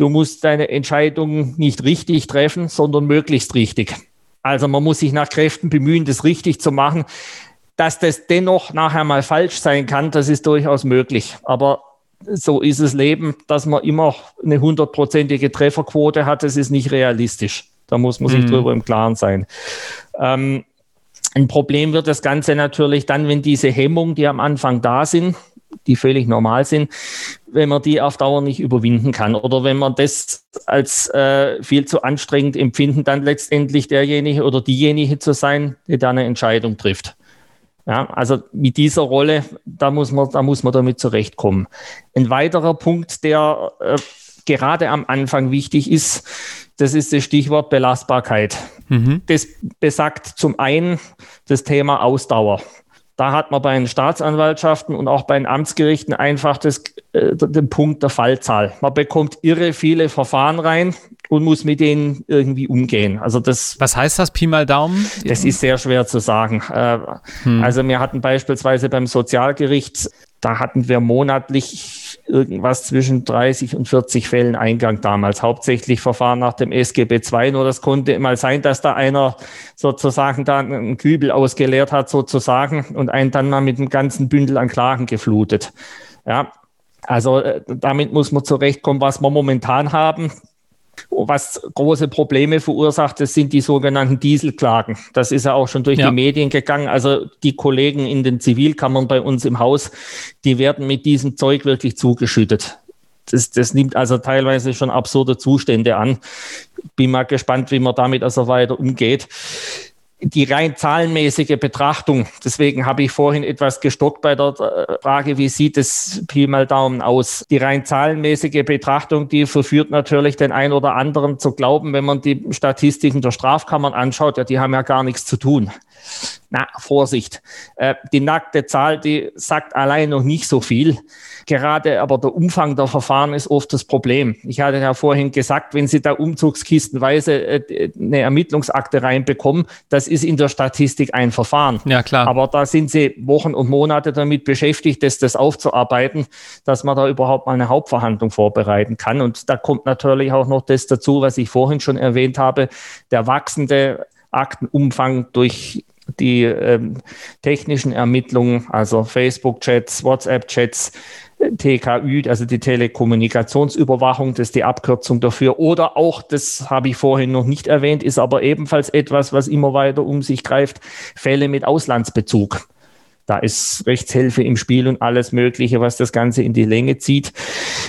Du musst deine Entscheidung nicht richtig treffen, sondern möglichst richtig. Also man muss sich nach Kräften bemühen, das richtig zu machen. Dass das dennoch nachher mal falsch sein kann, das ist durchaus möglich. Aber so ist das Leben, dass man immer eine hundertprozentige Trefferquote hat, das ist nicht realistisch. Da muss man sich mhm. drüber im Klaren sein. Ähm, ein Problem wird das Ganze natürlich dann, wenn diese Hemmungen, die am Anfang da sind, die völlig normal sind, wenn man die auf Dauer nicht überwinden kann oder wenn man das als äh, viel zu anstrengend empfinden, dann letztendlich derjenige oder diejenige zu sein, die da eine Entscheidung trifft. Ja, also mit dieser Rolle, da muss man, da muss man damit zurechtkommen. Ein weiterer Punkt, der äh, gerade am Anfang wichtig ist, das ist das Stichwort Belastbarkeit. Mhm. Das besagt zum einen das Thema Ausdauer Da hat man bei den Staatsanwaltschaften und auch bei den Amtsgerichten einfach das, äh, den Punkt der Fallzahl. Man bekommt irre viele Verfahren rein und muss mit denen irgendwie umgehen. Also das.
Was heißt das Pi mal Daumen?
Das ist sehr schwer zu sagen. Äh, hm. Also wir hatten beispielsweise beim Sozialgericht, da hatten wir monatlich irgendwas zwischen 30 und 40 Fällen Eingang damals. Hauptsächlich Verfahren nach dem SGB II. Nur das konnte mal sein, dass da einer sozusagen da einen Kübel ausgeleert hat sozusagen und einen dann mal mit einem ganzen Bündel an Klagen geflutet. Ja, also äh, damit muss man zurechtkommen, was wir momentan haben. Was große Probleme verursacht, das sind die sogenannten Dieselklagen. Das ist ja auch schon durch ja. die Medien gegangen. Also die Kollegen in den Zivilkammern bei uns im Haus, die werden mit diesem Zeug wirklich zugeschüttet. Das, das nimmt also teilweise schon absurde Zustände an. Bin mal gespannt, wie man damit also weiter umgeht die rein zahlenmäßige Betrachtung, deswegen habe ich vorhin etwas gestockt bei der äh, Frage, wie sieht es Pi mal Daumen aus? Die rein zahlenmäßige Betrachtung, die verführt natürlich den einen oder anderen zu glauben, wenn man die Statistiken der Strafkammern anschaut, ja, die haben ja gar nichts zu tun. Na, Vorsicht. Äh, die nackte Zahl, die sagt allein noch nicht so viel. Gerade aber der Umfang der Verfahren ist oft das Problem. Ich hatte ja vorhin gesagt, wenn Sie da umzugskistenweise äh, eine Ermittlungsakte reinbekommen, das ist in der Statistik ein Verfahren.
Ja, klar.
Aber da sind Sie Wochen und Monate damit beschäftigt, das, das aufzuarbeiten, dass man da überhaupt mal eine Hauptverhandlung vorbereiten kann. Und da kommt natürlich auch noch das dazu, was ich vorhin schon erwähnt habe, der wachsende Aktenumfang durch die ähm, technischen Ermittlungen, also Facebook-Chats, WhatsApp-Chats, TKÜ, also die Telekommunikationsüberwachung, das ist die Abkürzung dafür. Oder auch, das habe ich vorhin noch nicht erwähnt, ist aber ebenfalls etwas, was immer weiter um sich greift, Fälle mit Auslandsbezug. Da ist Rechtshilfe im Spiel und alles Mögliche, was das Ganze in die Länge zieht.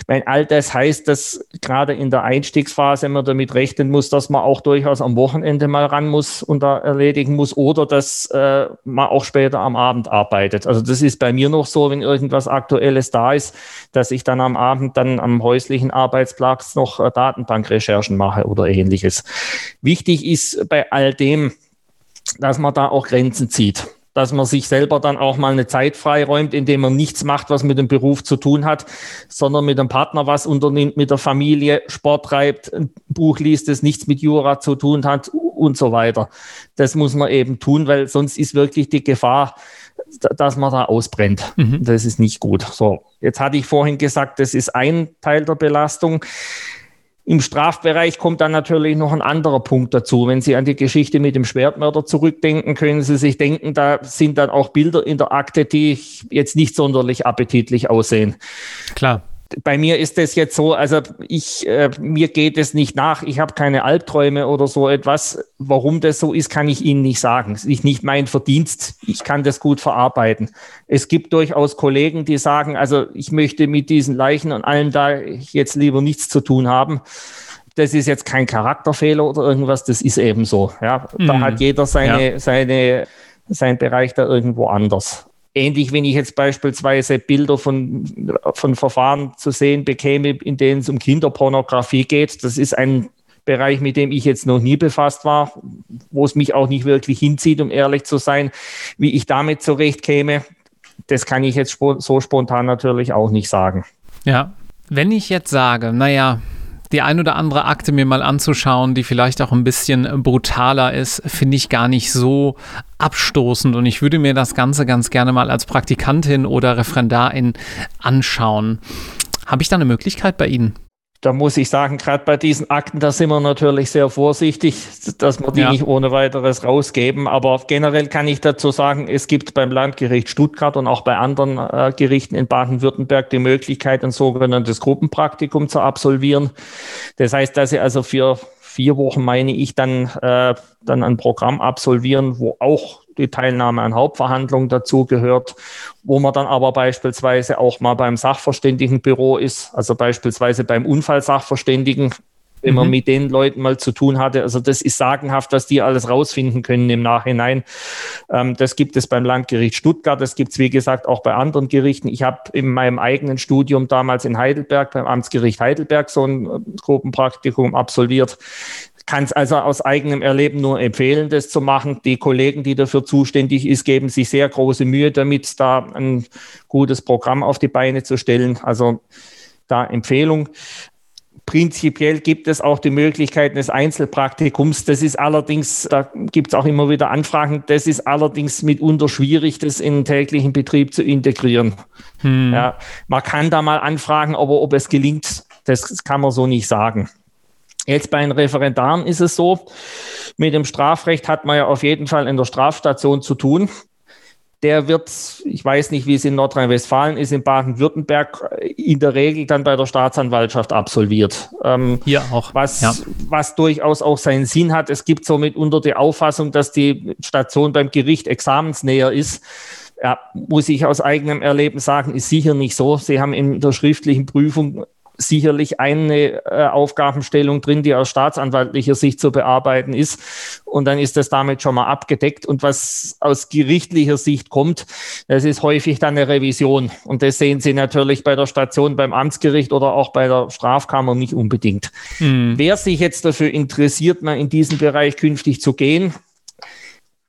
Weil all das heißt, dass gerade in der Einstiegsphase man damit rechnen muss, dass man auch durchaus am Wochenende mal ran muss und da erledigen muss oder dass äh, man auch später am Abend arbeitet. Also das ist bei mir noch so, wenn irgendwas Aktuelles da ist, dass ich dann am Abend dann am häuslichen Arbeitsplatz noch äh, Datenbankrecherchen mache oder ähnliches. Wichtig ist bei all dem, dass man da auch Grenzen zieht dass man sich selber dann auch mal eine Zeit freiräumt, indem man nichts macht, was mit dem Beruf zu tun hat, sondern mit dem Partner was unternimmt, mit der Familie Sport treibt, ein Buch liest, das nichts mit Jura zu tun hat und so weiter. Das muss man eben tun, weil sonst ist wirklich die Gefahr, dass man da ausbrennt. Mhm. Das ist nicht gut. So, jetzt hatte ich vorhin gesagt, das ist ein Teil der Belastung. Im Strafbereich kommt dann natürlich noch ein anderer Punkt dazu. Wenn Sie an die Geschichte mit dem Schwertmörder zurückdenken, können Sie sich denken, da sind dann auch Bilder in der Akte, die jetzt nicht sonderlich appetitlich aussehen.
Klar
bei mir ist es jetzt so, also ich, äh, mir geht es nicht nach. Ich habe keine Albträume oder so etwas. Warum das so ist, kann ich Ihnen nicht sagen. Es ist nicht mein Verdienst. Ich kann das gut verarbeiten. Es gibt durchaus Kollegen, die sagen, also ich möchte mit diesen Leichen und allem da jetzt lieber nichts zu tun haben. Das ist jetzt kein Charakterfehler oder irgendwas. Das ist eben so. Ja, da mhm. hat jeder seine, ja. seine, sein Bereich da irgendwo anders. Ähnlich, wenn ich jetzt beispielsweise Bilder von, von Verfahren zu sehen bekäme, in denen es um Kinderpornografie geht. Das ist ein Bereich, mit dem ich jetzt noch nie befasst war, wo es mich auch nicht wirklich hinzieht, um ehrlich zu sein, wie ich damit zurechtkäme. Das kann ich jetzt so spontan natürlich auch nicht sagen.
Ja, wenn ich jetzt sage, naja, die ein oder andere Akte mir mal anzuschauen, die vielleicht auch ein bisschen brutaler ist, finde ich gar nicht so abstoßend und ich würde mir das Ganze ganz gerne mal als Praktikantin oder Referendarin anschauen. Habe ich da eine Möglichkeit bei Ihnen?
Da muss ich sagen, gerade bei diesen Akten, da sind wir natürlich sehr vorsichtig, dass wir die ja. nicht ohne weiteres rausgeben. Aber generell kann ich dazu sagen, es gibt beim Landgericht Stuttgart und auch bei anderen äh, Gerichten in Baden-Württemberg die Möglichkeit, ein sogenanntes Gruppenpraktikum zu absolvieren. Das heißt, dass Sie also für vier Wochen, meine ich, dann, äh, dann ein Programm absolvieren, wo auch die Teilnahme an Hauptverhandlungen dazu gehört, wo man dann aber beispielsweise auch mal beim Sachverständigenbüro ist, also beispielsweise beim Unfallsachverständigen, wenn man mhm. mit den Leuten mal zu tun hatte. Also das ist sagenhaft, was die alles rausfinden können im Nachhinein. Ähm, das gibt es beim Landgericht Stuttgart, das gibt es, wie gesagt, auch bei anderen Gerichten. Ich habe in meinem eigenen Studium damals in Heidelberg, beim Amtsgericht Heidelberg, so ein Gruppenpraktikum absolviert kann es also aus eigenem Erleben nur empfehlen, das zu machen. Die Kollegen, die dafür zuständig ist, geben sich sehr große Mühe damit, da ein gutes Programm auf die Beine zu stellen. Also da Empfehlung. Prinzipiell gibt es auch die Möglichkeit des Einzelpraktikums. Das ist allerdings, da gibt es auch immer wieder Anfragen, das ist allerdings mitunter schwierig, das in den täglichen Betrieb zu integrieren. Hm. Ja, man kann da mal anfragen, aber ob es gelingt, das kann man so nicht sagen. Jetzt bei den Referendaren ist es so, mit dem Strafrecht hat man ja auf jeden Fall in der Strafstation zu tun der wird, ich weiß nicht, wie es in Nordrhein-Westfalen ist, in Baden-Württemberg in der Regel dann bei der Staatsanwaltschaft absolviert.
Ähm, Hier auch.
Was, ja. was durchaus auch seinen Sinn hat. Es gibt somit unter die Auffassung, dass die Station beim Gericht examensnäher ist. Ja, muss ich aus eigenem Erleben sagen, ist sicher nicht so. Sie haben in der schriftlichen Prüfung sicherlich eine äh, Aufgabenstellung drin, die aus staatsanwaltlicher Sicht zu bearbeiten ist. Und dann ist das damit schon mal abgedeckt. Und was aus gerichtlicher Sicht kommt, das ist häufig dann eine Revision. Und das sehen Sie natürlich bei der Station beim Amtsgericht oder auch bei der Strafkammer nicht unbedingt. Mhm. Wer sich jetzt dafür interessiert, mal in diesen Bereich künftig zu gehen,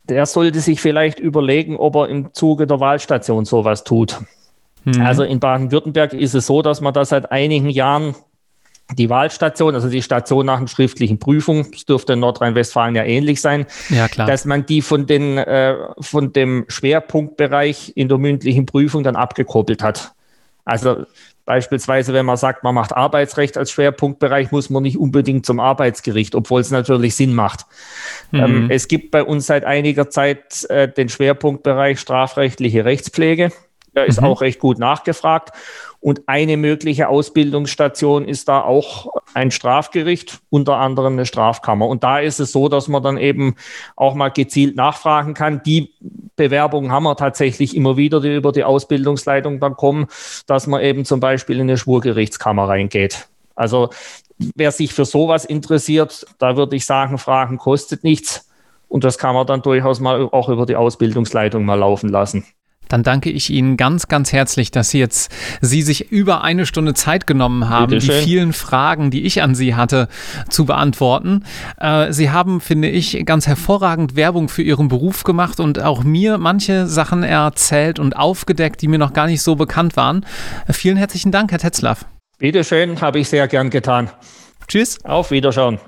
der sollte sich vielleicht überlegen, ob er im Zuge der Wahlstation sowas tut. Mhm. Also in Baden-Württemberg ist es so, dass man da seit einigen Jahren die Wahlstation, also die Station nach einer schriftlichen Prüfung, das dürfte in Nordrhein-Westfalen ja ähnlich sein,
ja, klar.
dass man die von, den, äh, von dem Schwerpunktbereich in der mündlichen Prüfung dann abgekoppelt hat. Also beispielsweise, wenn man sagt, man macht Arbeitsrecht als Schwerpunktbereich, muss man nicht unbedingt zum Arbeitsgericht, obwohl es natürlich Sinn macht. Mhm. Ähm, es gibt bei uns seit einiger Zeit äh, den Schwerpunktbereich strafrechtliche Rechtspflege. Der ist mhm. auch recht gut nachgefragt. Und eine mögliche Ausbildungsstation ist da auch ein Strafgericht, unter anderem eine Strafkammer. Und da ist es so, dass man dann eben auch mal gezielt nachfragen kann. Die Bewerbungen haben wir tatsächlich immer wieder, die über die Ausbildungsleitung dann kommen, dass man eben zum Beispiel in eine Schwurgerichtskammer reingeht. Also wer sich für sowas interessiert, da würde ich sagen, Fragen kostet nichts. Und das kann man dann durchaus mal auch über die Ausbildungsleitung mal laufen lassen.
Dann danke ich Ihnen ganz, ganz herzlich, dass Sie jetzt Sie sich über eine Stunde Zeit genommen haben, die vielen Fragen, die ich an Sie hatte, zu beantworten. Äh, Sie haben, finde ich, ganz hervorragend Werbung für Ihren Beruf gemacht und auch mir manche Sachen erzählt und aufgedeckt, die mir noch gar nicht so bekannt waren. Äh, vielen herzlichen Dank, Herr Tetzlaff.
Bitteschön, habe ich sehr gern getan.
Tschüss.
Auf Wiederschauen.